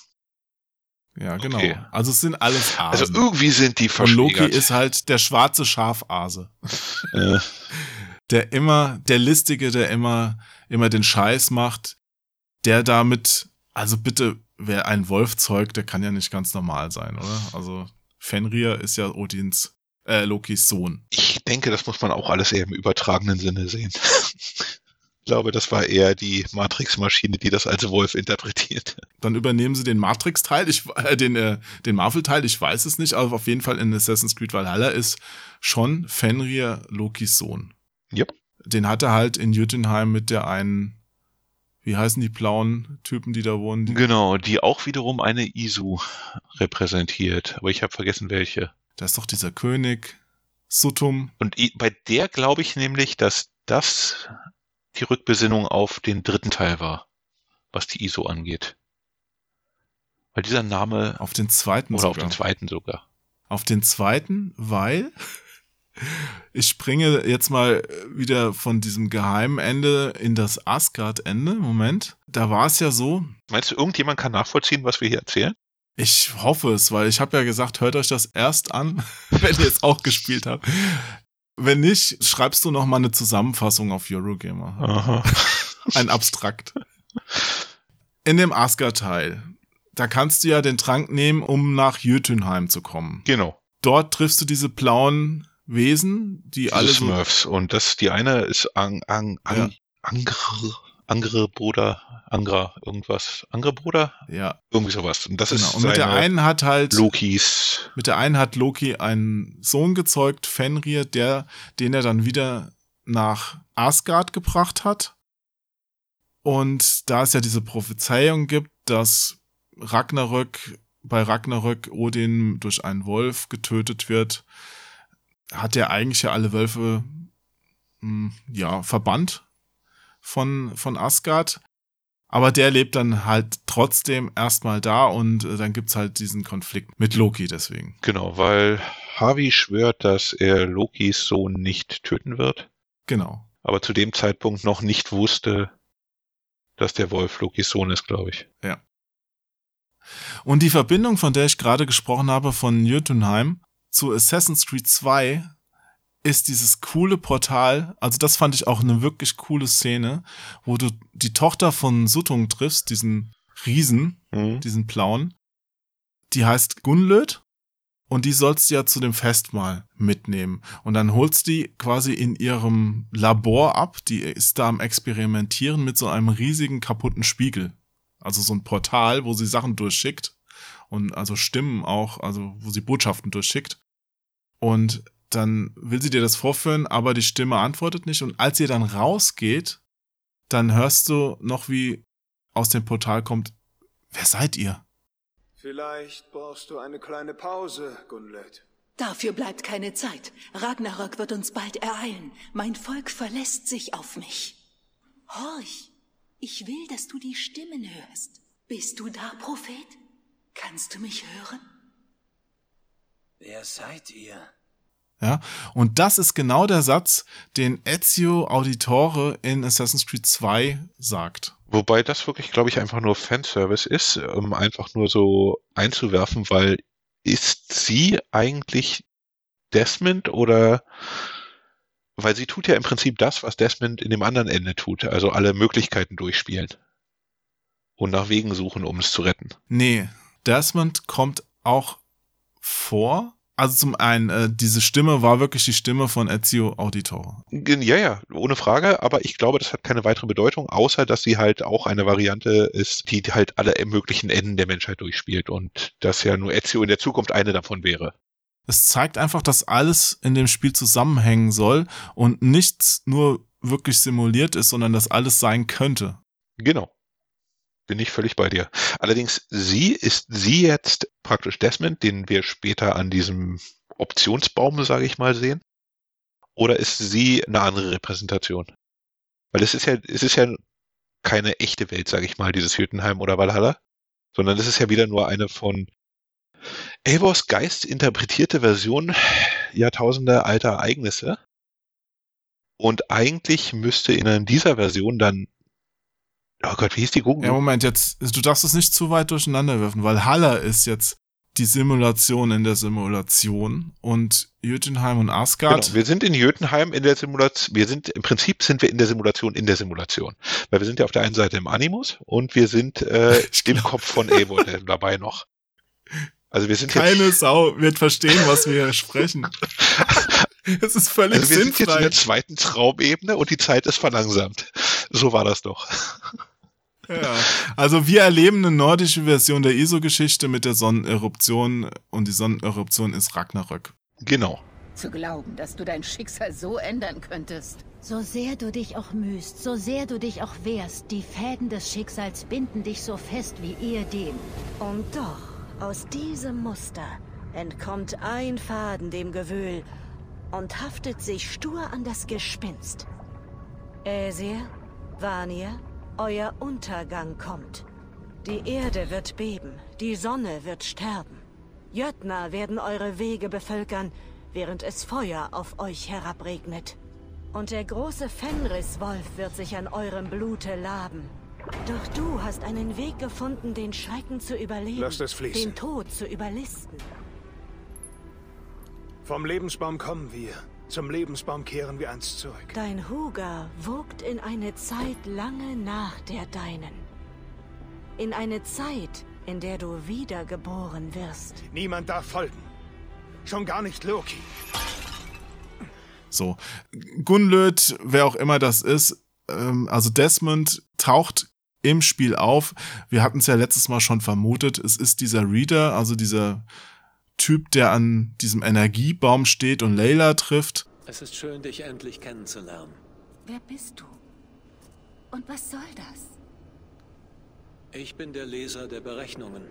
S1: Ja, genau.
S2: Okay.
S1: Also es sind alles Asen.
S2: Also irgendwie sind die
S1: und Loki
S2: verschwägert.
S1: ist halt der schwarze Schafase.
S2: äh,
S1: der immer, der Listige, der immer, immer den Scheiß macht, der damit, also bitte, wer einen Wolf zeugt, der kann ja nicht ganz normal sein, oder? Also Fenrir ist ja Odins, äh, Lokis Sohn.
S2: ich denke, das muss man auch alles eher im übertragenen Sinne sehen. ich glaube, das war eher die Matrix-Maschine, die das als Wolf interpretiert.
S1: Dann übernehmen sie den Matrix-Teil, ich, äh, den, äh, den Marvel-Teil, ich weiß es nicht, aber auf jeden Fall in Assassin's Creed Valhalla ist schon Fenrir Lokis Sohn.
S2: Yep.
S1: Den hat er halt in Jötunheim mit der einen, wie heißen die blauen Typen, die da wohnen? Die,
S2: Genau, die auch wiederum eine ISU repräsentiert, aber ich habe vergessen welche.
S1: Da ist doch dieser König, Suttum.
S2: Und bei der glaube ich nämlich, dass das die Rückbesinnung auf den dritten Teil war, was die ISO angeht. Weil dieser Name,
S1: Auf den zweiten
S2: oder auf
S1: sogar.
S2: den zweiten sogar.
S1: Auf den zweiten, weil ich springe jetzt mal wieder von diesem geheimen Ende in das Asgard-Ende. Moment. Da war es ja so,
S2: Meinst du, irgendjemand kann nachvollziehen, was wir hier erzählen?
S1: Ich hoffe es, weil ich habe ja gesagt, hört euch das erst an, wenn ihr es auch gespielt habt. Wenn nicht, schreibst du noch mal eine Zusammenfassung auf Eurogamer.
S2: Aha.
S1: Ein Abstrakt. In dem Asgard-Teil, da kannst du ja den Trank nehmen, um nach Jötunheim zu kommen.
S2: Genau.
S1: Dort triffst du diese blauen Wesen, die alle
S2: Alle
S1: so,
S2: Smurfs. Und das, die eine ist Ang, Ang, Ang, Angre, Angre Bruder, Angra, irgendwas. Angre Bruder?
S1: ja,
S2: Irgendwie sowas. Und das
S1: genau.
S2: ist
S1: Und mit der einen hat halt
S2: Lokis.
S1: Mit der einen hat Loki einen Sohn gezeugt, Fenrir, der, den er dann wieder nach Asgard gebracht hat. Und da es ja diese Prophezeiung gibt, dass Ragnarök, bei Ragnarök Odin durch einen Wolf getötet wird, hat er eigentlich ja alle Wölfe mh, hm, ja verbannt von, von Asgard. Aber der lebt dann halt trotzdem erstmal da und äh, dann gibt's halt diesen Konflikt mit Loki deswegen.
S2: Genau, weil Harvey schwört, dass er Lokis Sohn nicht töten wird.
S1: Genau.
S2: Aber zu dem Zeitpunkt noch nicht wusste, dass der Wolf Lokis Sohn ist, glaube ich.
S1: Ja. Und die Verbindung, von der ich gerade gesprochen habe, von Jotunheim zu Assassin's Creed 2 ist dieses coole Portal, also das fand ich auch eine wirklich coole Szene, wo du die Tochter von Suttung triffst, diesen Riesen, mhm. diesen Plauen. Die heißt Gunlöd und die sollst du ja zu dem Festmahl mitnehmen. Und dann holst die quasi in ihrem Labor ab, die ist da am Experimentieren mit so einem riesigen kaputten Spiegel. Also so ein Portal, wo sie Sachen durchschickt und also Stimmen auch, also wo sie Botschaften durchschickt. Und dann will sie dir das vorführen, aber die Stimme antwortet nicht. Und als ihr dann rausgeht, dann hörst du noch, wie aus dem Portal kommt, wer seid ihr?
S7: Vielleicht brauchst du eine kleine Pause, Gunlet.
S3: Dafür bleibt keine Zeit. Ragnarök wird uns bald ereilen. Mein Volk verlässt sich auf mich. Horch, ich will, dass du die Stimmen hörst. Bist du da, Prophet? Kannst du mich hören?
S7: Wer seid ihr?
S1: Ja, und das ist genau der Satz, den Ezio Auditore in Assassin's Creed 2 sagt.
S2: Wobei das wirklich, glaube ich, einfach nur Fanservice ist, um einfach nur so einzuwerfen, weil ist sie eigentlich Desmond oder weil sie tut ja im Prinzip das, was Desmond in dem anderen Ende tut, also alle Möglichkeiten durchspielen und nach Wegen suchen, um es zu retten.
S1: Nee, Desmond kommt auch vor, also zum einen, äh, diese Stimme war wirklich die Stimme von Ezio Auditore.
S2: Ja, ja, ohne Frage, aber ich glaube, das hat keine weitere Bedeutung, außer dass sie halt auch eine Variante ist, die halt alle möglichen Enden der Menschheit durchspielt und dass ja nur Ezio in der Zukunft eine davon wäre.
S1: Es zeigt einfach, dass alles in dem Spiel zusammenhängen soll und nichts nur wirklich simuliert ist, sondern dass alles sein könnte.
S2: Genau bin ich völlig bei dir. Allerdings, sie ist sie jetzt praktisch Desmond, den wir später an diesem Optionsbaum, sage ich mal, sehen? Oder ist sie eine andere Repräsentation? Weil es ist ja, es ist ja keine echte Welt, sage ich mal, dieses Hüttenheim oder Valhalla, sondern es ist ja wieder nur eine von Eivors Geist interpretierte Version Jahrtausende alter Ereignisse. Und eigentlich müsste in dieser Version dann Oh Gott, wie hieß die Google?
S1: Ja, Moment, jetzt, du darfst es nicht zu weit durcheinander werfen, weil Haller ist jetzt die Simulation in der Simulation und Jötunheim und Asgard.
S2: Genau, wir sind in Jötunheim in der Simulation, wir sind, im Prinzip sind wir in der Simulation in der Simulation. Weil wir sind ja auf der einen Seite im Animus und wir sind äh, im Kopf von Evo dabei noch. Also wir sind
S1: Keine Sau wird verstehen, was wir hier sprechen. Es ist völlig also wir sinnfrei. sind jetzt
S2: in der zweiten Traumebene und die Zeit ist verlangsamt. So war das doch.
S1: Ja, also wir erleben eine nordische Version der ISO-Geschichte mit der Sonneneruption und die Sonneneruption ist Ragnarök.
S2: Genau.
S3: Zu glauben, dass du dein Schicksal so ändern könntest.
S10: So sehr du dich auch mühst, so sehr du dich auch wehrst, die Fäden des Schicksals binden dich so fest wie ehedem. Und doch, aus diesem Muster entkommt ein Faden dem Gewühl und haftet sich stur an das Gespinst. Äsir, Vanir, euer Untergang kommt. Die Erde wird beben, die Sonne wird sterben. Jötner werden eure Wege bevölkern, während es Feuer auf euch herabregnet. Und der große Fenriswolf wird sich an eurem Blute laben. Doch du hast einen Weg gefunden, den Schrecken zu überleben, den Tod zu überlisten.
S7: Vom Lebensbaum kommen wir. Zum Lebensbaum kehren wir einst zurück.
S10: Dein Huger wogt in eine Zeit lange nach der deinen. In eine Zeit, in der du wiedergeboren wirst.
S7: Niemand darf folgen. Schon gar nicht Loki.
S1: So, Gunlöd, wer auch immer das ist, ähm, also Desmond taucht im Spiel auf. Wir hatten es ja letztes Mal schon vermutet. Es ist dieser Reader, also dieser Typ, der an diesem Energiebaum steht und Layla trifft.
S9: Es ist schön, dich endlich kennenzulernen.
S3: Wer bist du? Und was soll das?
S9: Ich bin der Leser der Berechnungen.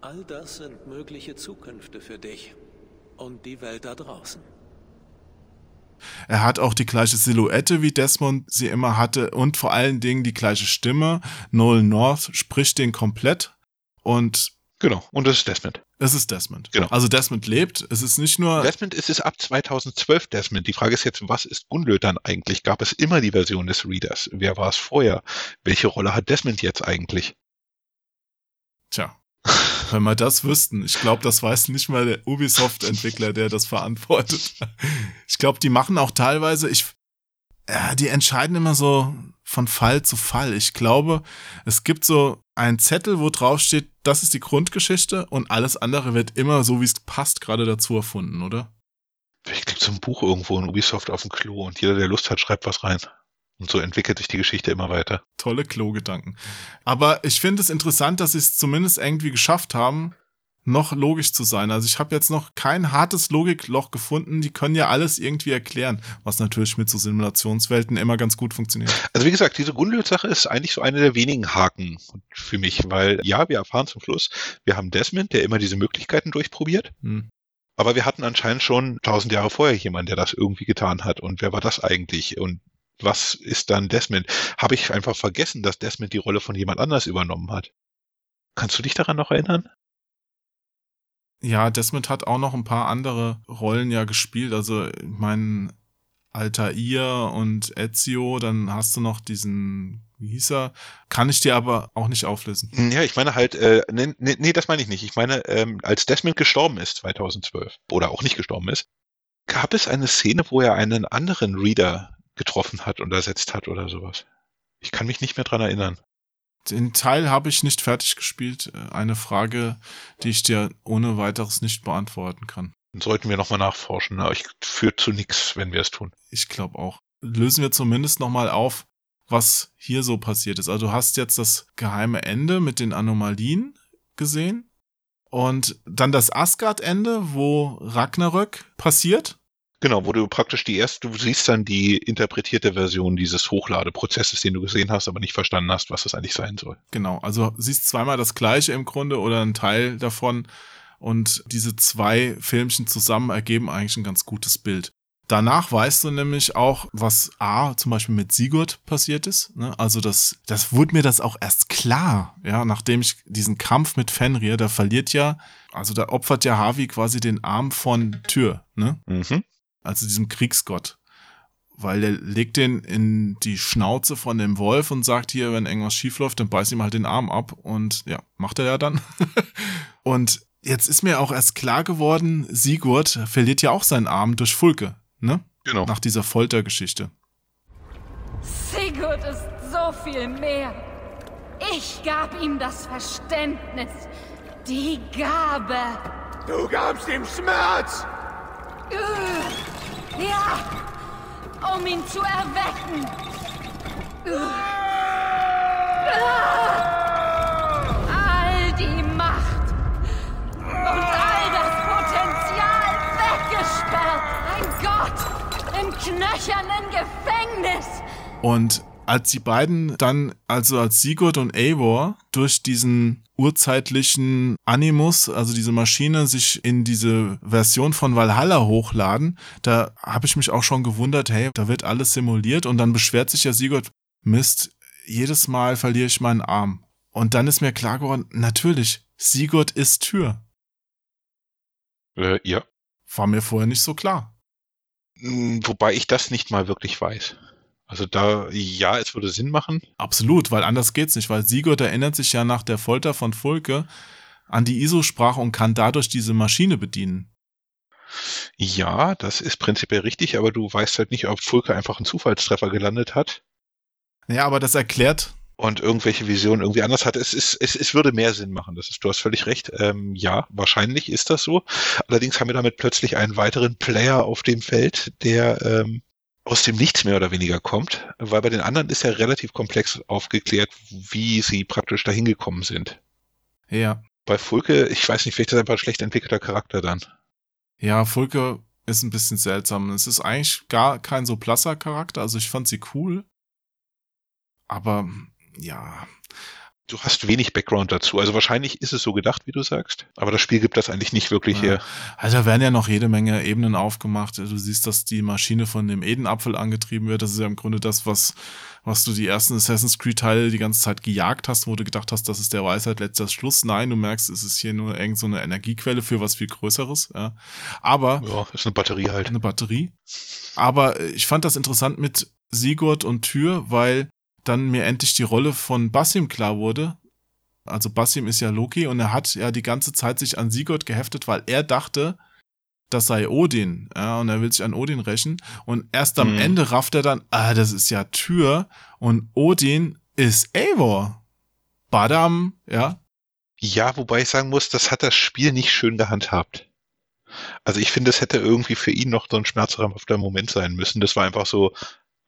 S9: All das sind mögliche Zukünfte für dich und die Welt da draußen.
S1: Er hat auch die gleiche Silhouette, wie Desmond sie immer hatte und vor allen Dingen die gleiche Stimme. Noel North spricht den komplett und
S2: Genau, und das ist Desmond.
S1: Es ist Desmond.
S2: Genau.
S1: Also Desmond lebt. Es ist nicht nur.
S2: Desmond ist es ab 2012 Desmond. Die Frage ist jetzt, was ist Gunlöd dann eigentlich? Gab es immer die Version des Readers? Wer war es vorher? Welche Rolle hat Desmond jetzt eigentlich?
S1: Tja. Wenn wir das wüssten. Ich glaube, das weiß nicht mal der Ubisoft-Entwickler, der das verantwortet. Ich glaube, die machen auch teilweise, ich, ja, die entscheiden immer so von Fall zu Fall. Ich glaube, es gibt so einen Zettel, wo drauf steht, das ist die Grundgeschichte und alles andere wird immer so, wie es passt, gerade dazu erfunden, oder?
S2: Vielleicht gibt es ein Buch irgendwo in Ubisoft auf dem Klo und jeder, der Lust hat, schreibt was rein. Und so entwickelt sich die Geschichte immer weiter.
S1: Tolle Klo-Gedanken. Aber ich finde es interessant, dass sie es zumindest irgendwie geschafft haben, noch logisch zu sein. Also ich habe jetzt noch kein hartes Logikloch gefunden. Die können ja alles irgendwie erklären, was natürlich mit so Simulationswelten immer ganz gut funktioniert.
S2: Also wie gesagt, diese Gunlöd-Sache ist eigentlich so eine der wenigen Haken für mich, weil ja, wir erfahren zum Schluss, wir haben Desmond, der immer diese Möglichkeiten durchprobiert. Hm. Aber wir hatten anscheinend schon tausend Jahre vorher jemanden, der das irgendwie getan hat. Und wer war das eigentlich? Und was ist dann Desmond? Habe ich einfach vergessen, dass Desmond die Rolle von jemand anders übernommen hat? Kannst du dich daran noch erinnern?
S1: Ja, Desmond hat auch noch ein paar andere Rollen ja gespielt. Also, ich meine, Altair und Ezio, dann hast du noch diesen, wie hieß er? Kann ich dir aber auch nicht auflösen.
S2: Ja, ich meine halt, äh, nee, nee, nee das meine ich nicht. Ich meine, ähm, als Desmond gestorben ist 2012 oder auch nicht gestorben ist, gab es eine Szene, wo er einen anderen Reader getroffen hat und ersetzt hat oder sowas. Ich kann mich nicht mehr dran erinnern.
S1: Den Teil habe ich nicht fertig gespielt. Eine Frage, die ich dir ohne weiteres nicht beantworten kann.
S2: Dann sollten wir nochmal nachforschen, aber ich führt zu nichts, wenn wir es tun.
S1: Ich glaube auch. Lösen wir zumindest nochmal auf, was hier so passiert ist. Also du hast jetzt das geheime Ende mit den Anomalien gesehen und dann das Asgard-Ende, wo Ragnarök passiert.
S2: Genau, wo du praktisch die erste, du siehst dann die interpretierte Version dieses Hochladeprozesses, den du gesehen hast, aber nicht verstanden hast, was das eigentlich sein soll.
S1: Genau, also siehst zweimal das gleiche im Grunde oder ein Teil davon und diese zwei Filmchen zusammen ergeben eigentlich ein ganz gutes Bild. Danach weißt du nämlich auch, was A, zum Beispiel mit Sigurd passiert ist. Ne? Also das, das wurde mir das auch erst klar, ja, nachdem ich diesen Kampf mit Fenrir, da verliert ja, also da opfert ja Harvey quasi den Arm von Tür, ne?
S2: Mhm
S1: also diesem Kriegsgott. Weil der legt den in die Schnauze von dem Wolf und sagt hier, wenn irgendwas schief läuft, dann beißt ihm halt den Arm ab. Und ja, macht er ja dann. und jetzt ist mir auch erst klar geworden, Sigurd verliert ja auch seinen Arm durch Fulke, ne?
S2: Genau.
S1: Nach dieser Foltergeschichte.
S11: Sigurd ist so viel mehr. Ich gab ihm das Verständnis, die Gabe.
S7: Du gabst ihm Schmerz!
S11: Ja, um ihn zu erwecken. All die Macht und all das Potenzial weggesperrt. Ein Gott im knöchernen Gefängnis.
S1: Und als die beiden dann, also als Sigurd und Eivor, durch diesen urzeitlichen Animus, also diese Maschine, sich in diese Version von Valhalla hochladen, da habe ich mich auch schon gewundert, hey, da wird alles simuliert und dann beschwert sich ja Sigurd, Mist, jedes Mal verliere ich meinen Arm. Und dann ist mir klar geworden, natürlich, Sigurd ist Tür.
S2: Äh, ja.
S1: War mir vorher nicht so klar.
S2: Hm, wobei ich das nicht mal wirklich weiß. Also da, ja, es würde Sinn machen.
S1: Absolut, weil anders geht's nicht, weil Sigurd erinnert sich ja nach der Folter von Fulke an die ISO-Sprache und kann dadurch diese Maschine bedienen.
S2: Ja, das ist prinzipiell richtig, aber du weißt halt nicht, ob Fulke einfach einen Zufallstreffer gelandet hat.
S1: Ja, aber das erklärt.
S2: Und irgendwelche Visionen irgendwie anders hat. Es, ist, es, es würde mehr Sinn machen. Das ist, du hast völlig recht. Ähm, ja, wahrscheinlich ist das so. Allerdings haben wir damit plötzlich einen weiteren Player auf dem Feld, der ähm, aus dem Nichts mehr oder weniger kommt, weil bei den anderen ist ja relativ komplex aufgeklärt, wie sie praktisch dahin gekommen sind.
S1: Ja.
S2: Bei Fulke, ich weiß nicht, vielleicht ist das einfach ein schlecht entwickelter Charakter dann.
S1: Ja, Fulke ist ein bisschen seltsam. Es ist eigentlich gar kein so blasser Charakter, also ich fand sie cool. Aber ja,
S2: du hast wenig Background dazu. Also wahrscheinlich ist es so gedacht, wie du sagst, aber das Spiel gibt das eigentlich nicht wirklich
S1: Ja.
S2: her.
S1: Also da werden ja noch jede Menge Ebenen aufgemacht. Du siehst, dass die Maschine von dem Edenapfel angetrieben wird. Das ist ja im Grunde das, was, was du die ersten Assassin's Creed-Teile die ganze Zeit gejagt hast, wo du gedacht hast, das ist der Weisheit letzter Schluss. Nein, du merkst, es ist hier nur irgend so eine Energiequelle für was viel Größeres. Ja. Aber
S2: Ja, ist eine Batterie halt.
S1: eine Batterie. Aber ich fand das interessant mit Sigurd und Tür, weil dann mir endlich die Rolle von Basim klar wurde. Also Basim ist ja Loki und er hat ja die ganze Zeit sich an Sigurd geheftet, weil er dachte, das sei Odin. Ja, und er will sich an Odin rächen. Und erst am
S2: Mhm.
S1: Ende rafft er dann, ah, das ist ja Tür und Odin ist Eivor. Badam, ja.
S2: Ja, wobei ich sagen muss, das hat das Spiel nicht schön gehandhabt. Also ich finde, es hätte irgendwie für ihn noch so ein schmerzhafter Moment sein müssen. Das war einfach so,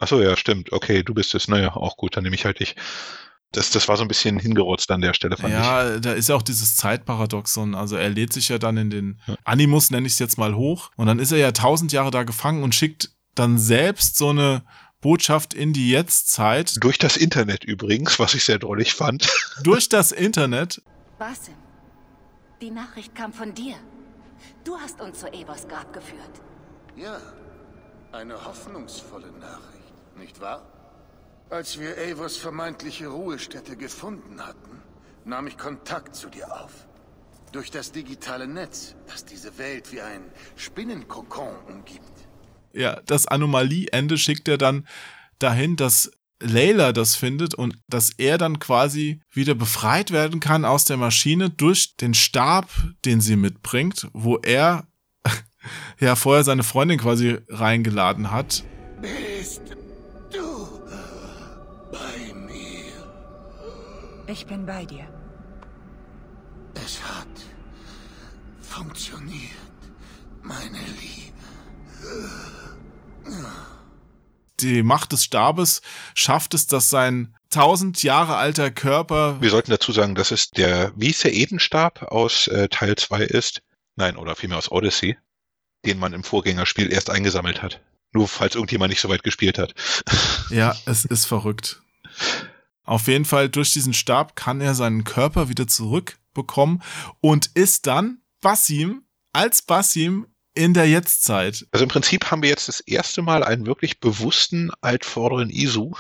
S2: ach so, ja, stimmt, okay, du bist es, naja, auch gut, dann nehme ich halt dich. Das, das war so ein bisschen hingerotzt an der Stelle, fand ich.
S1: Ja, da ist ja auch dieses Zeitparadoxon. Also er lädt sich ja dann in den Animus, nenne ich es jetzt mal, hoch. Und dann ist er ja tausend Jahre da gefangen und schickt dann selbst so eine Botschaft in die Jetztzeit
S2: Durch das Internet übrigens, was ich sehr drollig fand.
S1: durch das Internet.
S3: Basim, die Nachricht kam von dir. Du hast uns zu Evers Grab geführt.
S6: Ja, eine hoffnungsvolle Nachricht, nicht wahr? Als wir Avos vermeintliche Ruhestätte gefunden hatten, nahm ich Kontakt zu dir auf. Durch das digitale Netz, das diese Welt wie ein Spinnenkokon umgibt.
S1: Ja, das Anomalieende schickt er dann dahin, dass Layla das findet und dass er dann quasi wieder befreit werden kann aus der Maschine durch den Stab, den sie mitbringt, wo er ja vorher seine Freundin quasi reingeladen hat.
S6: Bist
S11: Ich bin bei dir.
S6: Es hat funktioniert, meine Liebe.
S1: Die Macht des Stabes schafft es, dass sein tausend Jahre alter Körper
S2: Wir sollten dazu sagen, dass es der, wie es der Edenstab aus äh, Teil 2 ist, nein, oder vielmehr aus Odyssey, den man im Vorgängerspiel erst eingesammelt hat. Nur falls irgendjemand nicht so weit gespielt hat.
S1: Ja, es ist verrückt. Auf jeden Fall, durch diesen Stab kann er seinen Körper wieder zurückbekommen und ist dann Basim als Basim in der Jetztzeit.
S2: Also im Prinzip haben wir jetzt das erste Mal einen wirklich bewussten, altvorderen Isu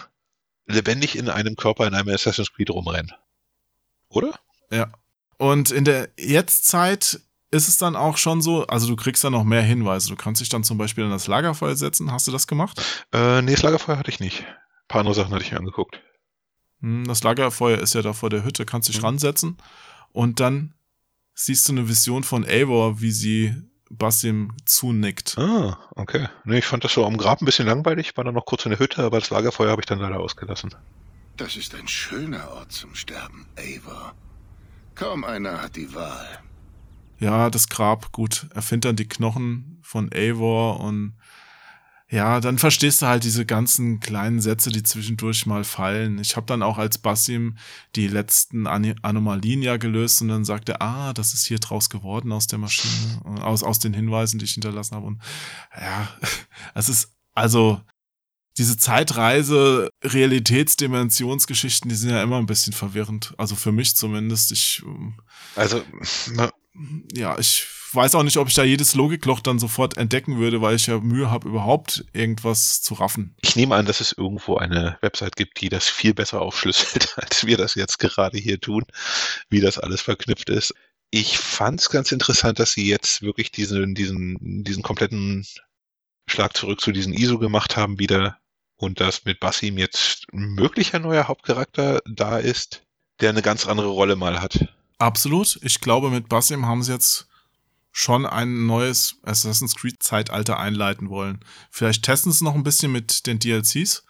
S2: lebendig in einem Körper in einem Assassin's Creed rumrennen. Oder?
S1: Ja. Und in der Jetztzeit ist es dann auch schon so, also du kriegst dann noch mehr Hinweise. Du kannst dich dann zum Beispiel an das Lagerfeuer setzen. Hast du das gemacht?
S2: Äh, nee, das Lagerfeuer hatte ich nicht. Ein paar andere Sachen hatte ich mir angeguckt.
S1: Hm, Das Lagerfeuer ist ja da vor der Hütte, kannst dich ransetzen und dann siehst du eine Vision von Eivor, wie sie Basim zunickt.
S2: Ah, okay. Nee, ich fand das so am Grab ein bisschen langweilig, war dann noch kurz in der Hütte, aber das Lagerfeuer habe ich dann leider ausgelassen.
S6: Das ist ein schöner Ort zum Sterben, Ava. Kaum einer hat die Wahl.
S1: Ja, das Grab, gut, er findet dann die Knochen von Eivor und ja, dann verstehst du halt diese ganzen kleinen Sätze, die zwischendurch mal fallen. Ich habe dann auch als Basim die letzten Ani Anomalien ja gelöst und dann sagt er, ah, das ist hier draus geworden aus der Maschine, äh, aus, aus den Hinweisen, die ich hinterlassen habe. Und ja, es ist also diese Zeitreise, Realitätsdimensionsgeschichten, die sind ja immer ein bisschen verwirrend. Also für mich zumindest. Ich ähm,
S2: Also,
S1: ja, ich weiß auch nicht, ob ich da jedes Logikloch dann sofort entdecken würde, weil ich ja Mühe habe, überhaupt irgendwas zu raffen.
S2: ich nehme an, dass es irgendwo eine Website gibt, die das viel besser aufschlüsselt, als wir das jetzt gerade hier tun, wie das alles verknüpft ist. Ich fand es ganz interessant, dass sie jetzt wirklich diesen, diesen, diesen kompletten Schlag zurück zu diesen ISO gemacht haben wieder und dass mit Basim jetzt ein möglicher neuer Hauptcharakter da ist, der eine ganz andere Rolle mal hat.
S1: Absolut. Ich glaube, mit Basim haben sie jetzt schon ein neues Assassin's Creed Zeitalter einleiten wollen. Vielleicht testen sie noch ein bisschen mit den DLCs,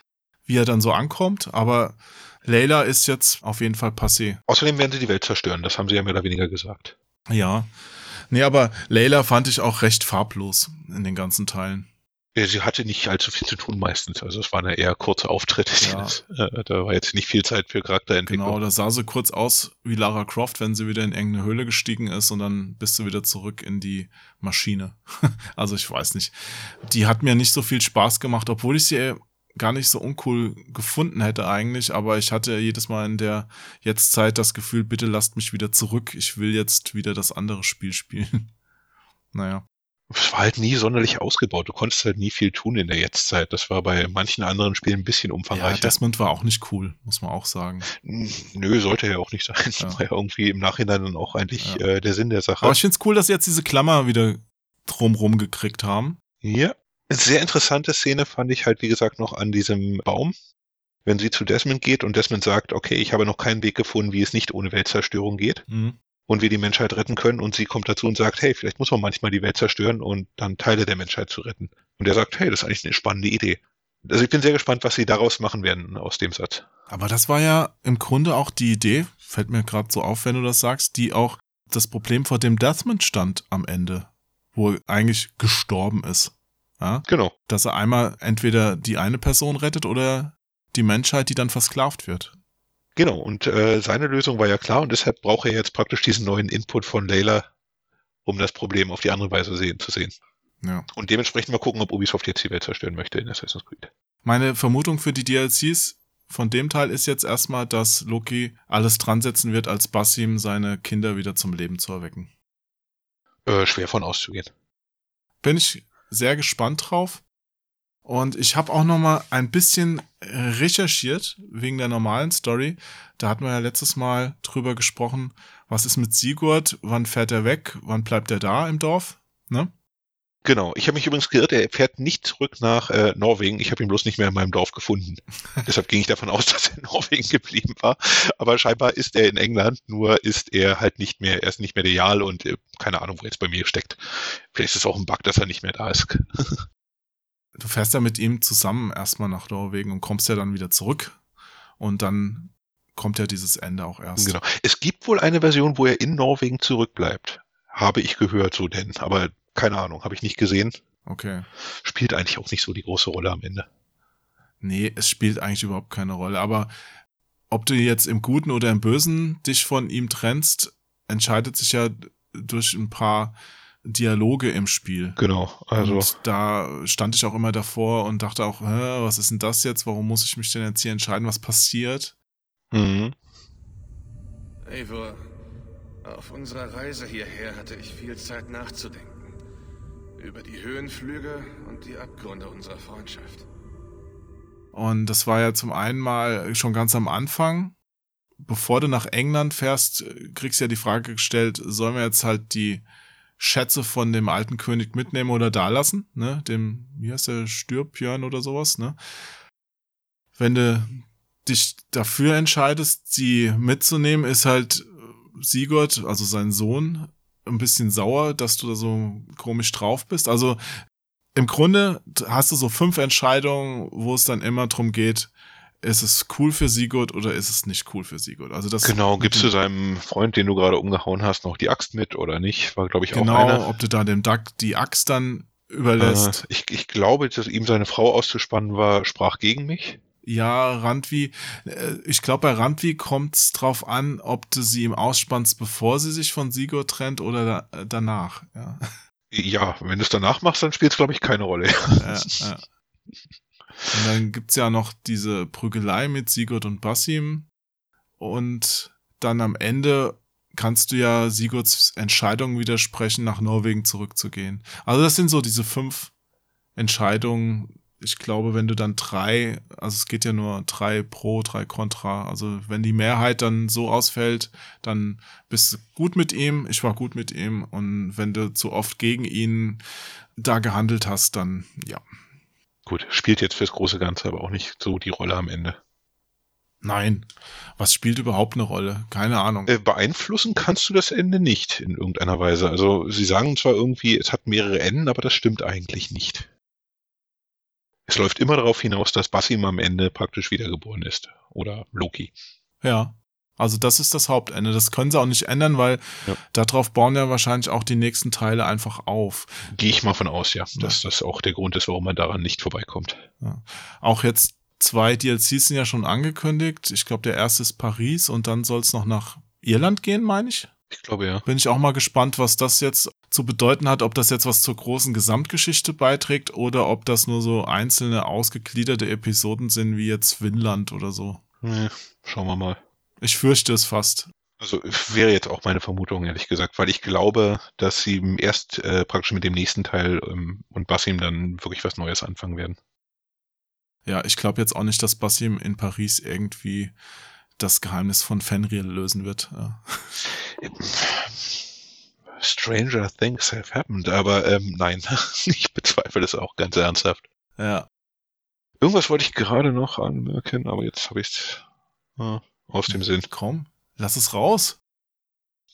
S1: wie er dann so ankommt, aber Layla ist jetzt auf jeden Fall passé.
S2: Außerdem werden sie die Welt zerstören, das haben sie ja mehr oder weniger gesagt.
S1: Ja. Nee, aber Layla fand ich auch recht farblos in den ganzen Teilen.
S2: Ja, Sie hatte nicht allzu viel zu tun meistens, also es waren ja eher kurze Auftritte.
S1: Ja.
S2: Äh, da war jetzt nicht viel Zeit für Charakterentwicklung.
S1: Genau, da sah sie kurz aus wie Lara Croft, wenn sie wieder in irgendeine Höhle gestiegen ist und dann bist du wieder zurück in die Maschine. also ich weiß nicht. Die hat mir nicht so viel Spaß gemacht, obwohl ich sie gar nicht so uncool gefunden hätte eigentlich, aber ich hatte jedes Mal in der Jetztzeit das Gefühl, bitte lasst mich wieder zurück, ich will jetzt wieder das andere Spiel spielen. naja.
S2: Es war halt nie sonderlich ausgebaut. Du konntest halt nie viel tun in der Jetztzeit. Das war bei manchen anderen Spielen ein bisschen umfangreicher. Ja,
S1: Desmond war auch nicht cool, muss man auch sagen.
S2: Nö, sollte ja auch nicht sein. Ja. Das war ja irgendwie im Nachhinein dann auch eigentlich ja. äh, der Sinn der Sache.
S1: Aber ich finde es cool, dass sie jetzt diese Klammer wieder drumrum gekriegt haben.
S2: Ja. Eine sehr interessante Szene fand ich halt, wie gesagt, noch an diesem Baum. Wenn sie zu Desmond geht und Desmond sagt, okay, ich habe noch keinen Weg gefunden, wie es nicht ohne Weltzerstörung geht. Mhm und wir die Menschheit retten können. Und sie kommt dazu und sagt, hey, vielleicht muss man manchmal die Welt zerstören und dann Teile der Menschheit zu retten. Und er sagt, hey, das ist eigentlich eine spannende Idee. Also ich bin sehr gespannt, was sie daraus machen werden aus dem Satz.
S1: Aber das war ja im Grunde auch die Idee, fällt mir gerade so auf, wenn du das sagst, die auch das Problem vor dem Deathman stand am Ende, wo er eigentlich gestorben ist. Ja?
S2: Genau.
S1: Dass er einmal entweder die eine Person rettet oder die Menschheit, die dann versklavt wird.
S2: Genau, und äh, seine Lösung war ja klar und deshalb braucht er jetzt praktisch diesen neuen Input von Layla, um das Problem auf die andere Weise sehen, zu sehen.
S1: Ja.
S2: Und dementsprechend mal gucken, ob Ubisoft jetzt die Welt zerstören möchte in Assassin's Creed.
S1: Meine Vermutung für die DLCs von dem Teil ist jetzt erstmal, dass Loki alles dran setzen wird, als Basim seine Kinder wieder zum Leben zu erwecken.
S2: Äh, schwer von auszugehen.
S1: Bin ich sehr gespannt drauf. Und ich habe auch noch mal ein bisschen recherchiert wegen der normalen Story. Da hatten wir ja letztes Mal drüber gesprochen, was ist mit Sigurd, wann fährt er weg, wann bleibt er da im Dorf, ne?
S2: Genau, ich habe mich übrigens geirrt, er fährt nicht zurück nach äh, Norwegen. Ich habe ihn bloß nicht mehr in meinem Dorf gefunden. Deshalb ging ich davon aus, dass er in Norwegen geblieben war. Aber scheinbar ist er in England, nur ist er halt nicht mehr, er ist nicht mehr real und äh, keine Ahnung, wo er jetzt bei mir steckt. Vielleicht ist es auch ein Bug, dass er nicht mehr da ist.
S1: du fährst ja mit ihm zusammen erstmal nach Norwegen und kommst ja dann wieder zurück. Und dann kommt ja dieses Ende auch erst.
S2: Genau. Es gibt wohl eine Version, wo er in Norwegen zurückbleibt. Habe ich gehört, so denn. Aber keine Ahnung, habe ich nicht gesehen.
S1: Okay.
S2: Spielt eigentlich auch nicht so die große Rolle am Ende.
S1: Nee, es spielt eigentlich überhaupt keine Rolle. Aber ob du jetzt im Guten oder im Bösen dich von ihm trennst, entscheidet sich ja durch ein paar Dialoge im Spiel.
S2: Genau, also.
S1: Und da stand ich auch immer davor und dachte auch, Hä, was ist denn das jetzt? Warum muss ich mich denn jetzt hier entscheiden, was passiert?
S2: Mhm.
S12: Eivor, auf unserer Reise hierher hatte ich viel Zeit nachzudenken. Über die Höhenflüge und die Abgründe unserer Freundschaft.
S1: Und das war ja zum einen mal schon ganz am Anfang. Bevor du nach England fährst, kriegst du ja die Frage gestellt, sollen wir jetzt halt die Schätze von dem alten König mitnehmen oder da lassen, ne? Dem, wie heißt der, Stürbjörn oder sowas, ne? Wenn du dich dafür entscheidest, sie mitzunehmen, ist halt Sigurd, also sein Sohn, ein bisschen sauer, dass du da so komisch drauf bist. Also im Grunde hast du so fünf Entscheidungen, wo es dann immer drum geht, ist es cool für Sigurd oder ist es nicht cool für Sigurd? Also das
S2: genau, gibst du seinem Freund, den du gerade umgehauen hast, noch die Axt mit oder nicht? War, glaube ich,
S1: genau,
S2: auch
S1: Genau, ob du da dem Duck die Axt dann überlässt.
S2: Äh, ich, ich glaube, dass ihm seine Frau auszuspannen war, sprach gegen mich.
S1: Ja, Randvi, äh, ich glaube, bei Randvi kommt es drauf an, ob du sie ihm ausspannst, bevor sie sich von Sigurd trennt oder da, äh, danach. Ja.
S2: ja, wenn du es danach machst, dann spielt es, glaube ich, keine Rolle.
S1: Ja, ja. Und dann gibt's ja noch diese Prügelei mit Sigurd und Basim. Und dann am Ende kannst du ja Sigurds Entscheidung widersprechen, nach Norwegen zurückzugehen. Also das sind so diese fünf Entscheidungen. Ich glaube, wenn du dann drei, also es geht ja nur drei pro, drei contra. Also wenn die Mehrheit dann so ausfällt, dann bist du gut mit ihm. Ich war gut mit ihm. Und wenn du zu oft gegen ihn da gehandelt hast, dann ja,
S2: Gut, spielt jetzt fürs große Ganze aber auch nicht so die Rolle am Ende.
S1: Nein. Was spielt überhaupt eine Rolle? Keine Ahnung.
S2: Äh, beeinflussen kannst du das Ende nicht in irgendeiner Weise. Also sie sagen zwar irgendwie, es hat mehrere Enden, aber das stimmt eigentlich nicht. Es läuft immer darauf hinaus, dass Basim am Ende praktisch wiedergeboren ist. Oder Loki.
S1: Ja. Also das ist das Hauptende. Das können sie auch nicht ändern, weil ja. darauf bauen ja wahrscheinlich auch die nächsten Teile einfach auf.
S2: Gehe ich mal von aus, ja, ja. dass das auch der Grund ist, warum man daran nicht vorbeikommt.
S1: Ja. Auch jetzt zwei DLCs sind ja schon angekündigt. Ich glaube, der erste ist Paris und dann soll es noch nach Irland gehen, meine ich.
S2: Ich glaube ja.
S1: Bin ich auch mal gespannt, was das jetzt zu bedeuten hat, ob das jetzt was zur großen Gesamtgeschichte beiträgt oder ob das nur so einzelne ausgegliederte Episoden sind, wie jetzt Winland oder so.
S2: Nee, schauen wir mal.
S1: Ich fürchte es fast.
S2: Also wäre jetzt auch meine Vermutung, ehrlich gesagt, weil ich glaube, dass sie erst äh, praktisch mit dem nächsten Teil ähm, und Basim dann wirklich was Neues anfangen werden.
S1: Ja, ich glaube jetzt auch nicht, dass Basim in Paris irgendwie das Geheimnis von Fenrir lösen wird. Ja.
S2: Stranger things have happened, aber ähm, nein, ich bezweifle das auch ganz ernsthaft.
S1: Ja.
S2: Irgendwas wollte ich gerade noch anmerken, aber jetzt habe ich es äh, aus dem Sinn.
S1: Komm, lass es raus.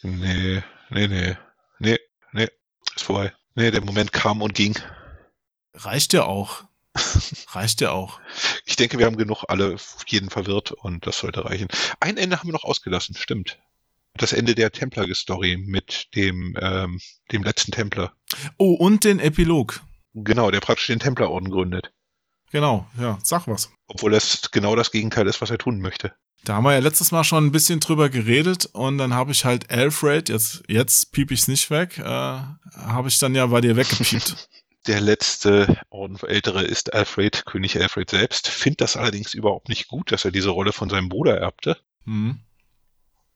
S2: Nee, nee, nee, nee, nee, ist vorbei. Nee, der Moment kam und ging.
S1: Reicht ja auch. Reicht ja auch.
S2: Ich denke, wir haben genug alle jeden verwirrt und das sollte reichen. Ein Ende haben wir noch ausgelassen, stimmt. Das Ende der Templar-Story mit dem, ähm, dem letzten Templer.
S1: Oh, und den Epilog.
S2: Genau, der praktisch den Templerorden gründet.
S1: Genau, ja, sag was.
S2: Obwohl das genau das Gegenteil ist, was er tun möchte.
S1: Da haben wir ja letztes Mal schon ein bisschen drüber geredet und dann habe ich halt Alfred, jetzt, jetzt piep ich's nicht weg, äh, habe ich dann ja bei dir weggepiept.
S2: Der letzte Orden Ältere ist Alfred, König Alfred selbst. Findet das allerdings überhaupt nicht gut, dass er diese Rolle von seinem Bruder erbte.
S1: Mhm.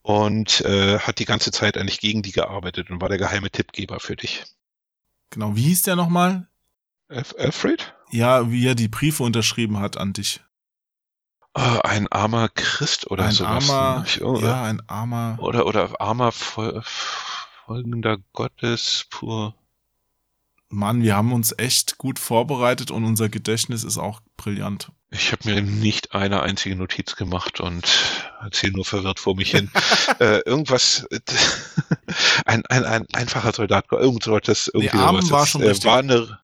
S2: Und äh, hat die ganze Zeit eigentlich gegen die gearbeitet und war der geheime Tippgeber für dich.
S1: Genau, wie hieß der nochmal?
S2: Alf Alfred?
S1: Ja, wie er die Briefe unterschrieben hat an dich.
S2: Oh, ein armer Christ oder
S1: ein
S2: sowas.
S1: Armer,
S2: ne? Oder,
S1: ja, ein armer.
S2: oder, oder armer Fol folgender Gottes pur.
S1: Mann, wir haben uns echt gut vorbereitet und unser Gedächtnis ist auch brillant.
S2: Ich habe mir nicht eine einzige Notiz gemacht und erzähle nur verwirrt vor mich hin. äh, irgendwas, ein, ein, ein einfacher Soldat, irgend so das irgendwie
S1: Nee,
S2: sowas.
S1: war
S2: Es,
S1: schon
S2: äh, war eine,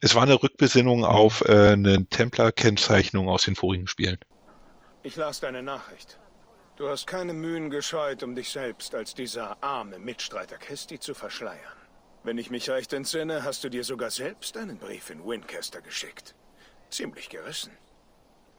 S2: es war eine Rückbesinnung auf äh, eine Templar-Kennzeichnung aus den vorigen Spielen.
S7: Ich las deine Nachricht. Du hast keine Mühen gescheut, um dich selbst als dieser arme Mitstreiter Christi zu verschleiern. Wenn ich mich recht entsinne, hast du dir sogar selbst einen Brief in Winchester geschickt. Ziemlich gerissen.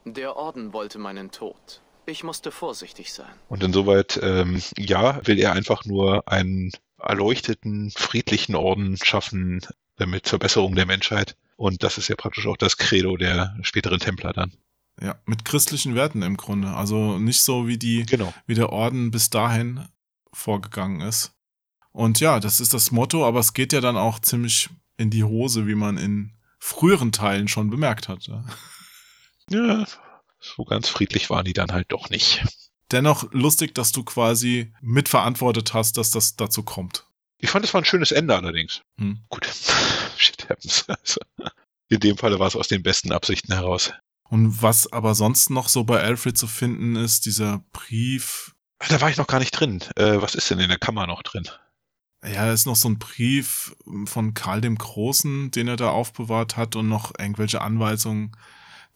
S13: Der Orden wollte meinen Tod. Ich musste vorsichtig sein.
S2: Und insoweit, ähm, ja, will er einfach nur einen erleuchteten, friedlichen Orden schaffen, damit zur Besserung der Menschheit. Und das ist ja praktisch auch das Credo der späteren Templer dann.
S1: Ja, mit christlichen Werten im Grunde. Also nicht so wie die,
S2: Genau.
S1: wie der Orden bis dahin vorgegangen ist. Und ja, das ist das Motto, aber es geht ja dann auch ziemlich in die Hose, wie man in früheren Teilen schon bemerkt hat. ja.
S2: Ja, so ganz friedlich waren die dann halt doch nicht.
S1: Dennoch lustig, dass du quasi mitverantwortet hast, dass das dazu kommt.
S2: Ich fand, es war ein schönes Ende allerdings.
S1: Hm.
S2: Gut, shit happens. Also, in dem Falle war es aus den besten Absichten heraus.
S1: Und was aber sonst noch so bei Alfred zu finden ist, dieser Brief.
S2: Da war ich noch gar nicht drin. Äh, was ist denn in der Kammer noch drin?
S1: Ja, da ist noch so ein Brief von Karl dem Großen, den er da aufbewahrt hat und noch irgendwelche Anweisungen,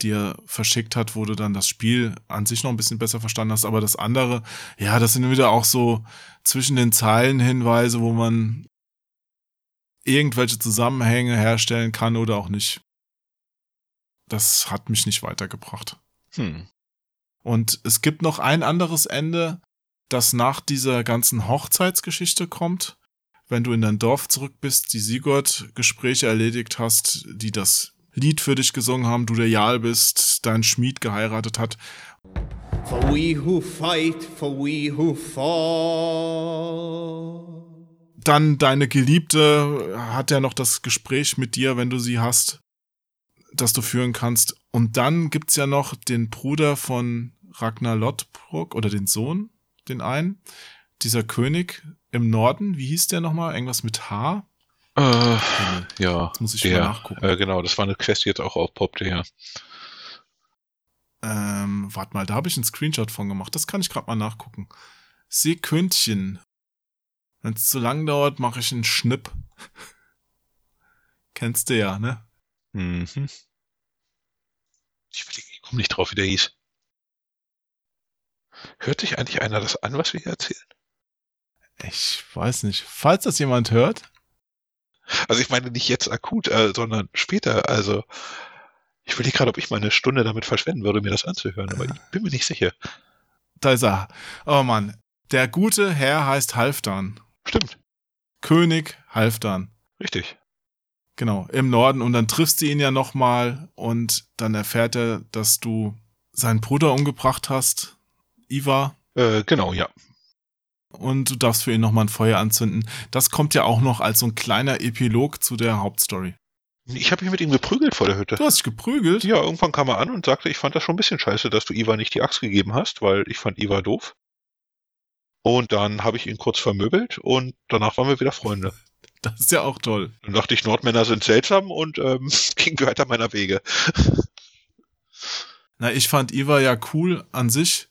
S1: die er verschickt hat, wo du dann das Spiel an sich noch ein bisschen besser verstanden hast. Aber das andere, ja, das sind wieder auch so zwischen den Zeilen Hinweise, wo man irgendwelche Zusammenhänge herstellen kann oder auch nicht. Das hat mich nicht weitergebracht.
S2: Hm.
S1: Und es gibt noch ein anderes Ende, das nach dieser ganzen Hochzeitsgeschichte kommt. Wenn du in dein Dorf zurück bist, die Sigurd-Gespräche erledigt hast, die das Lied für dich gesungen haben, du der Jarl bist, dein Schmied geheiratet hat.
S14: For we who fight, for we who fall.
S1: Dann deine Geliebte hat ja noch das Gespräch mit dir, wenn du sie hast, das du führen kannst. Und dann gibt's ja noch den Bruder von Ragnar Lothbrok oder den Sohn, den einen, dieser König im Norden. Wie hieß der nochmal? Irgendwas mit H?
S2: Äh, ja,
S1: Jetzt muss ich
S2: der,
S1: mal nachgucken.
S2: Äh, genau, das war eine Quest, die jetzt auch aufpoppte, ja.
S1: Ähm, warte mal, da habe ich einen Screenshot von gemacht. Das kann ich gerade mal nachgucken. Seekündchen. Wenn es zu lang dauert, mache ich einen Schnipp. Kennst du ja, ne?
S2: Mhm. Ich, will- ich komme nicht drauf, wie der hieß. Hört sich eigentlich einer das an, was wir hier erzählen?
S1: Ich weiß nicht. Falls das jemand hört,
S2: Also ich meine nicht jetzt akut, äh, sondern später. Also ich will nicht gerade, ob ich meine Stunde damit verschwenden würde, mir das anzuhören, aber ich bin mir nicht sicher.
S1: da ist er. Oh Mann. Der gute Herr heißt Halfdan.
S2: Stimmt.
S1: König Halfdan.
S2: Richtig.
S1: Genau, im Norden. Und dann triffst du ihn ja nochmal und dann erfährt er, dass du seinen Bruder umgebracht hast, Iva.
S2: Äh, genau, ja.
S1: Und du darfst für ihn nochmal ein Feuer anzünden. Das kommt ja auch noch als so ein kleiner Epilog zu der Hauptstory.
S2: Ich habe mich mit ihm geprügelt vor der Hütte.
S1: Du hast dich geprügelt?
S2: Ja, irgendwann kam er an und sagte, ich fand das schon ein bisschen scheiße, dass du Iva nicht die Axt gegeben hast, weil ich fand Iva doof. Und dann habe ich ihn kurz vermöbelt und danach waren wir wieder Freunde.
S1: Das ist ja auch toll.
S2: Dann dachte ich, Nordmänner sind seltsam und ähm, ging weiter meiner Wege.
S1: Na, ich fand Iva ja cool an sich.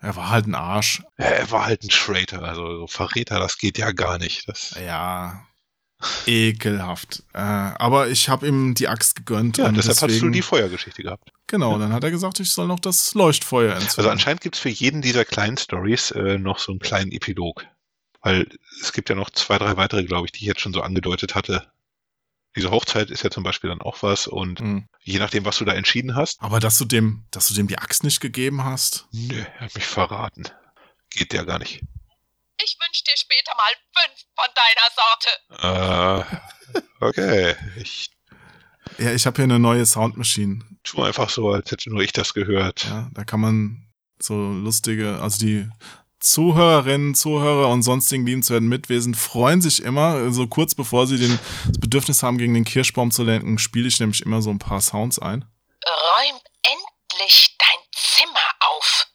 S1: Er war halt ein Arsch.
S2: Er war halt ein Traitor, also so Verräter, das geht ja gar nicht. Das
S1: ja, ekelhaft. Äh, aber ich habe ihm die Axt gegönnt.
S2: ja,
S1: und
S2: deshalb
S1: deswegen,
S2: hast du die Feuergeschichte gehabt.
S1: Genau, dann hat er gesagt, ich soll noch das Leuchtfeuer entzünden.
S2: Also anscheinend gibt's für jeden dieser kleinen Stories äh, noch so einen kleinen Epilog. Weil es gibt ja noch zwei, drei weitere, glaube ich, die ich jetzt schon so angedeutet hatte. Diese Hochzeit ist ja zum Beispiel dann auch was und
S1: Mhm.
S2: je nachdem, was du da entschieden hast,
S1: Aber dass du dem, dass du dem die Axt nicht gegeben hast.
S2: nö, er hat mich verraten. Geht ja gar nicht.
S15: Ich wünsch dir später mal fünf von deiner Sorte.
S2: Äh, okay. Ich
S1: Ja, ich habe hier eine neue Soundmaschine.
S2: tu einfach so, als hätte nur ich das gehört.
S1: Ja, da kann man so lustige, also die Zuhörerinnen, Zuhörer und sonstigen liebenswerten Mitwesen freuen sich immer, so kurz bevor sie den, das Bedürfnis haben, gegen den Kirschbaum zu lenken, spiele ich nämlich immer so ein paar Sounds ein.
S15: Räum endlich dein Zimmer auf.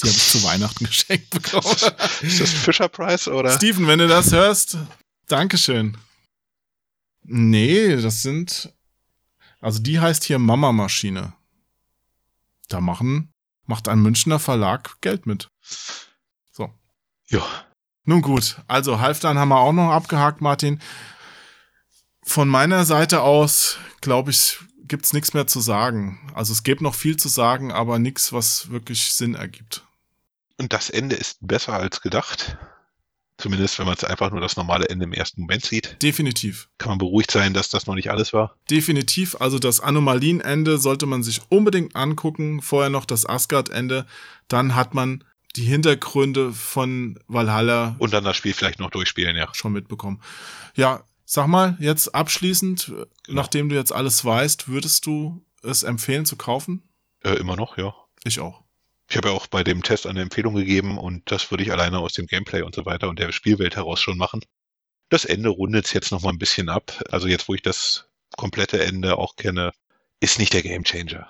S1: Die habe ich zu Weihnachten geschenkt bekommen.
S2: Ist das Fisher Price oder?
S1: Steven, wenn du das hörst, Dankeschön. Nee, das sind. Also die heißt hier Mama Maschine. Da machen, macht ein Münchner Verlag Geld mit.
S2: Ja.
S1: Nun gut, also Halfdan haben wir auch noch abgehakt, Martin. Von meiner Seite aus, glaube ich, gibt's nichts mehr zu sagen. Also es gibt noch viel zu sagen, aber nichts, was wirklich Sinn ergibt.
S2: Und das Ende ist besser als gedacht. Zumindest, wenn man es einfach nur das normale Ende im ersten Moment sieht.
S1: Definitiv.
S2: Kann man beruhigt sein, dass das noch nicht alles war.
S1: Definitiv. Also das Anomalienende sollte man sich unbedingt angucken. Vorher noch das Asgard-Ende. Dann hat man die Hintergründe von Valhalla
S2: Und dann das Spiel vielleicht noch durchspielen, ja.
S1: schon mitbekommen. Ja, sag mal, jetzt abschließend, nachdem du jetzt alles weißt, würdest du es empfehlen zu kaufen?
S2: Äh, immer noch, ja.
S1: Ich auch.
S2: Ich habe ja auch bei dem Test eine Empfehlung gegeben und das würde ich alleine aus dem Gameplay und so weiter und der Spielwelt heraus schon machen. Das Ende rundet es jetzt noch mal ein bisschen ab. Also jetzt, wo ich das komplette Ende auch kenne, ist nicht der Gamechanger.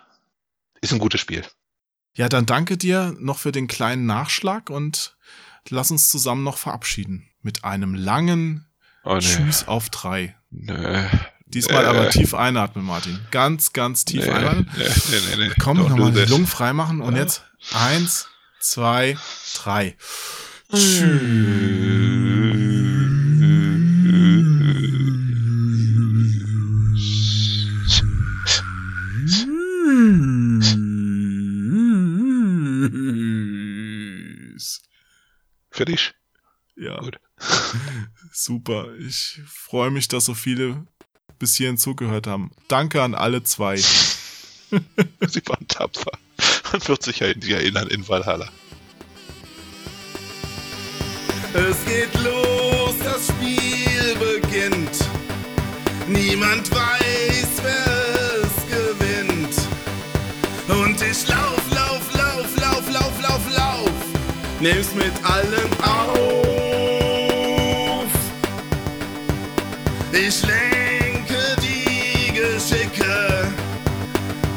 S2: Ist ein gutes Spiel.
S1: Ja, dann danke dir noch für den kleinen Nachschlag und lass uns zusammen noch verabschieden. Mit einem langen
S2: Oh, nee.
S1: Tschüss auf drei.
S2: Nö.
S1: Diesmal
S2: Äh.
S1: aber tief einatmen, Martin. Ganz, ganz tief
S2: Nee,
S1: einatmen.
S2: nee, nee, nee, nee.
S1: Komm, nochmal die. Lungen frei machen und jetzt eins, zwei, drei. Tschüss.
S2: Fertig?
S1: Ja. Super. Ich freue mich, dass so viele bis hierhin zugehört haben. Danke an alle zwei.
S2: Sie waren tapfer. Man wird sich ja in die erinnern in Valhalla.
S16: Es geht los, das Spiel beginnt. Niemand weiß, wer es gewinnt. Und ich lauf, Nimm's mit allen auf. Ich lenke die Geschicke,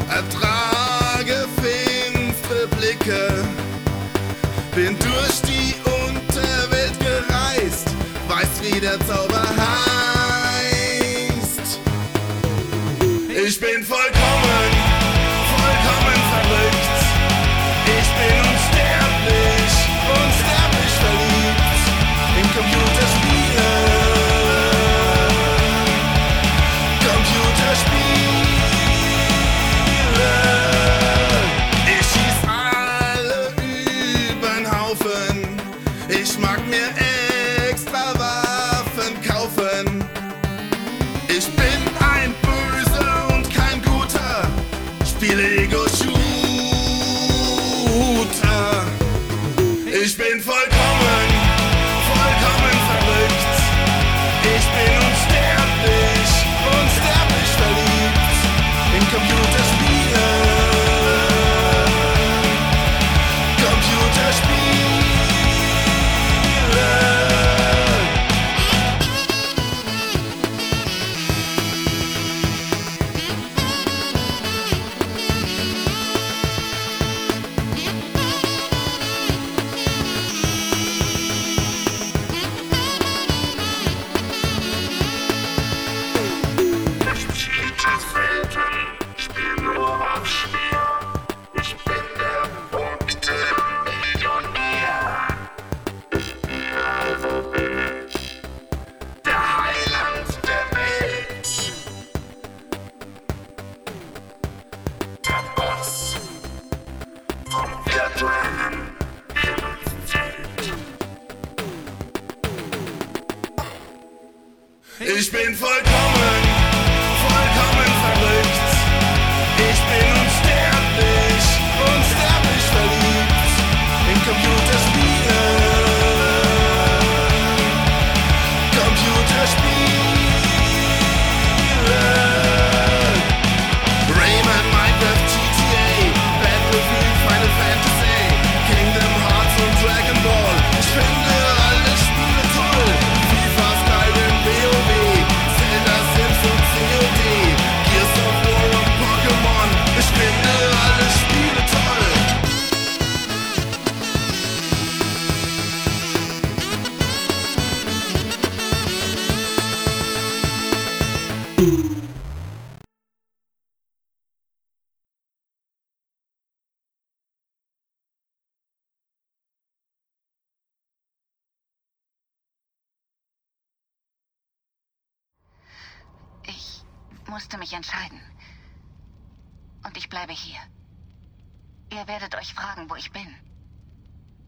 S16: ertrage finstere Blicke. Bin durch die Unterwelt gereist, weiß wie der Zauber heißt. Ich bin Ich bin vollkommen,
S17: musste mich entscheiden. Und ich bleibe hier. Ihr werdet euch fragen, wo ich bin.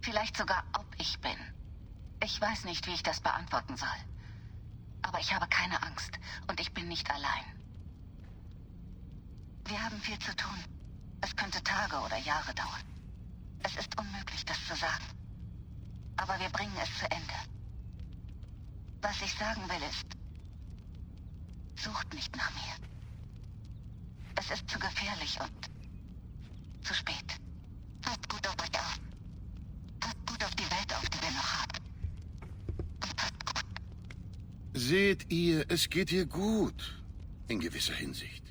S17: Vielleicht sogar, ob ich bin. Ich weiß nicht, wie ich das beantworten soll. Aber ich habe keine Angst und ich bin nicht allein. Wir haben viel zu tun. Es könnte Tage oder Jahre dauern. Es ist unmöglich, das zu sagen. Aber wir bringen es zu Ende. Was ich sagen will ist, Sucht nicht nach mir. Es ist zu gefährlich und zu spät. Passt gut auf euch auf. Passt gut auf die Welt auf, die wir noch haben.
S6: Seht ihr, es geht ihr gut. In gewisser Hinsicht.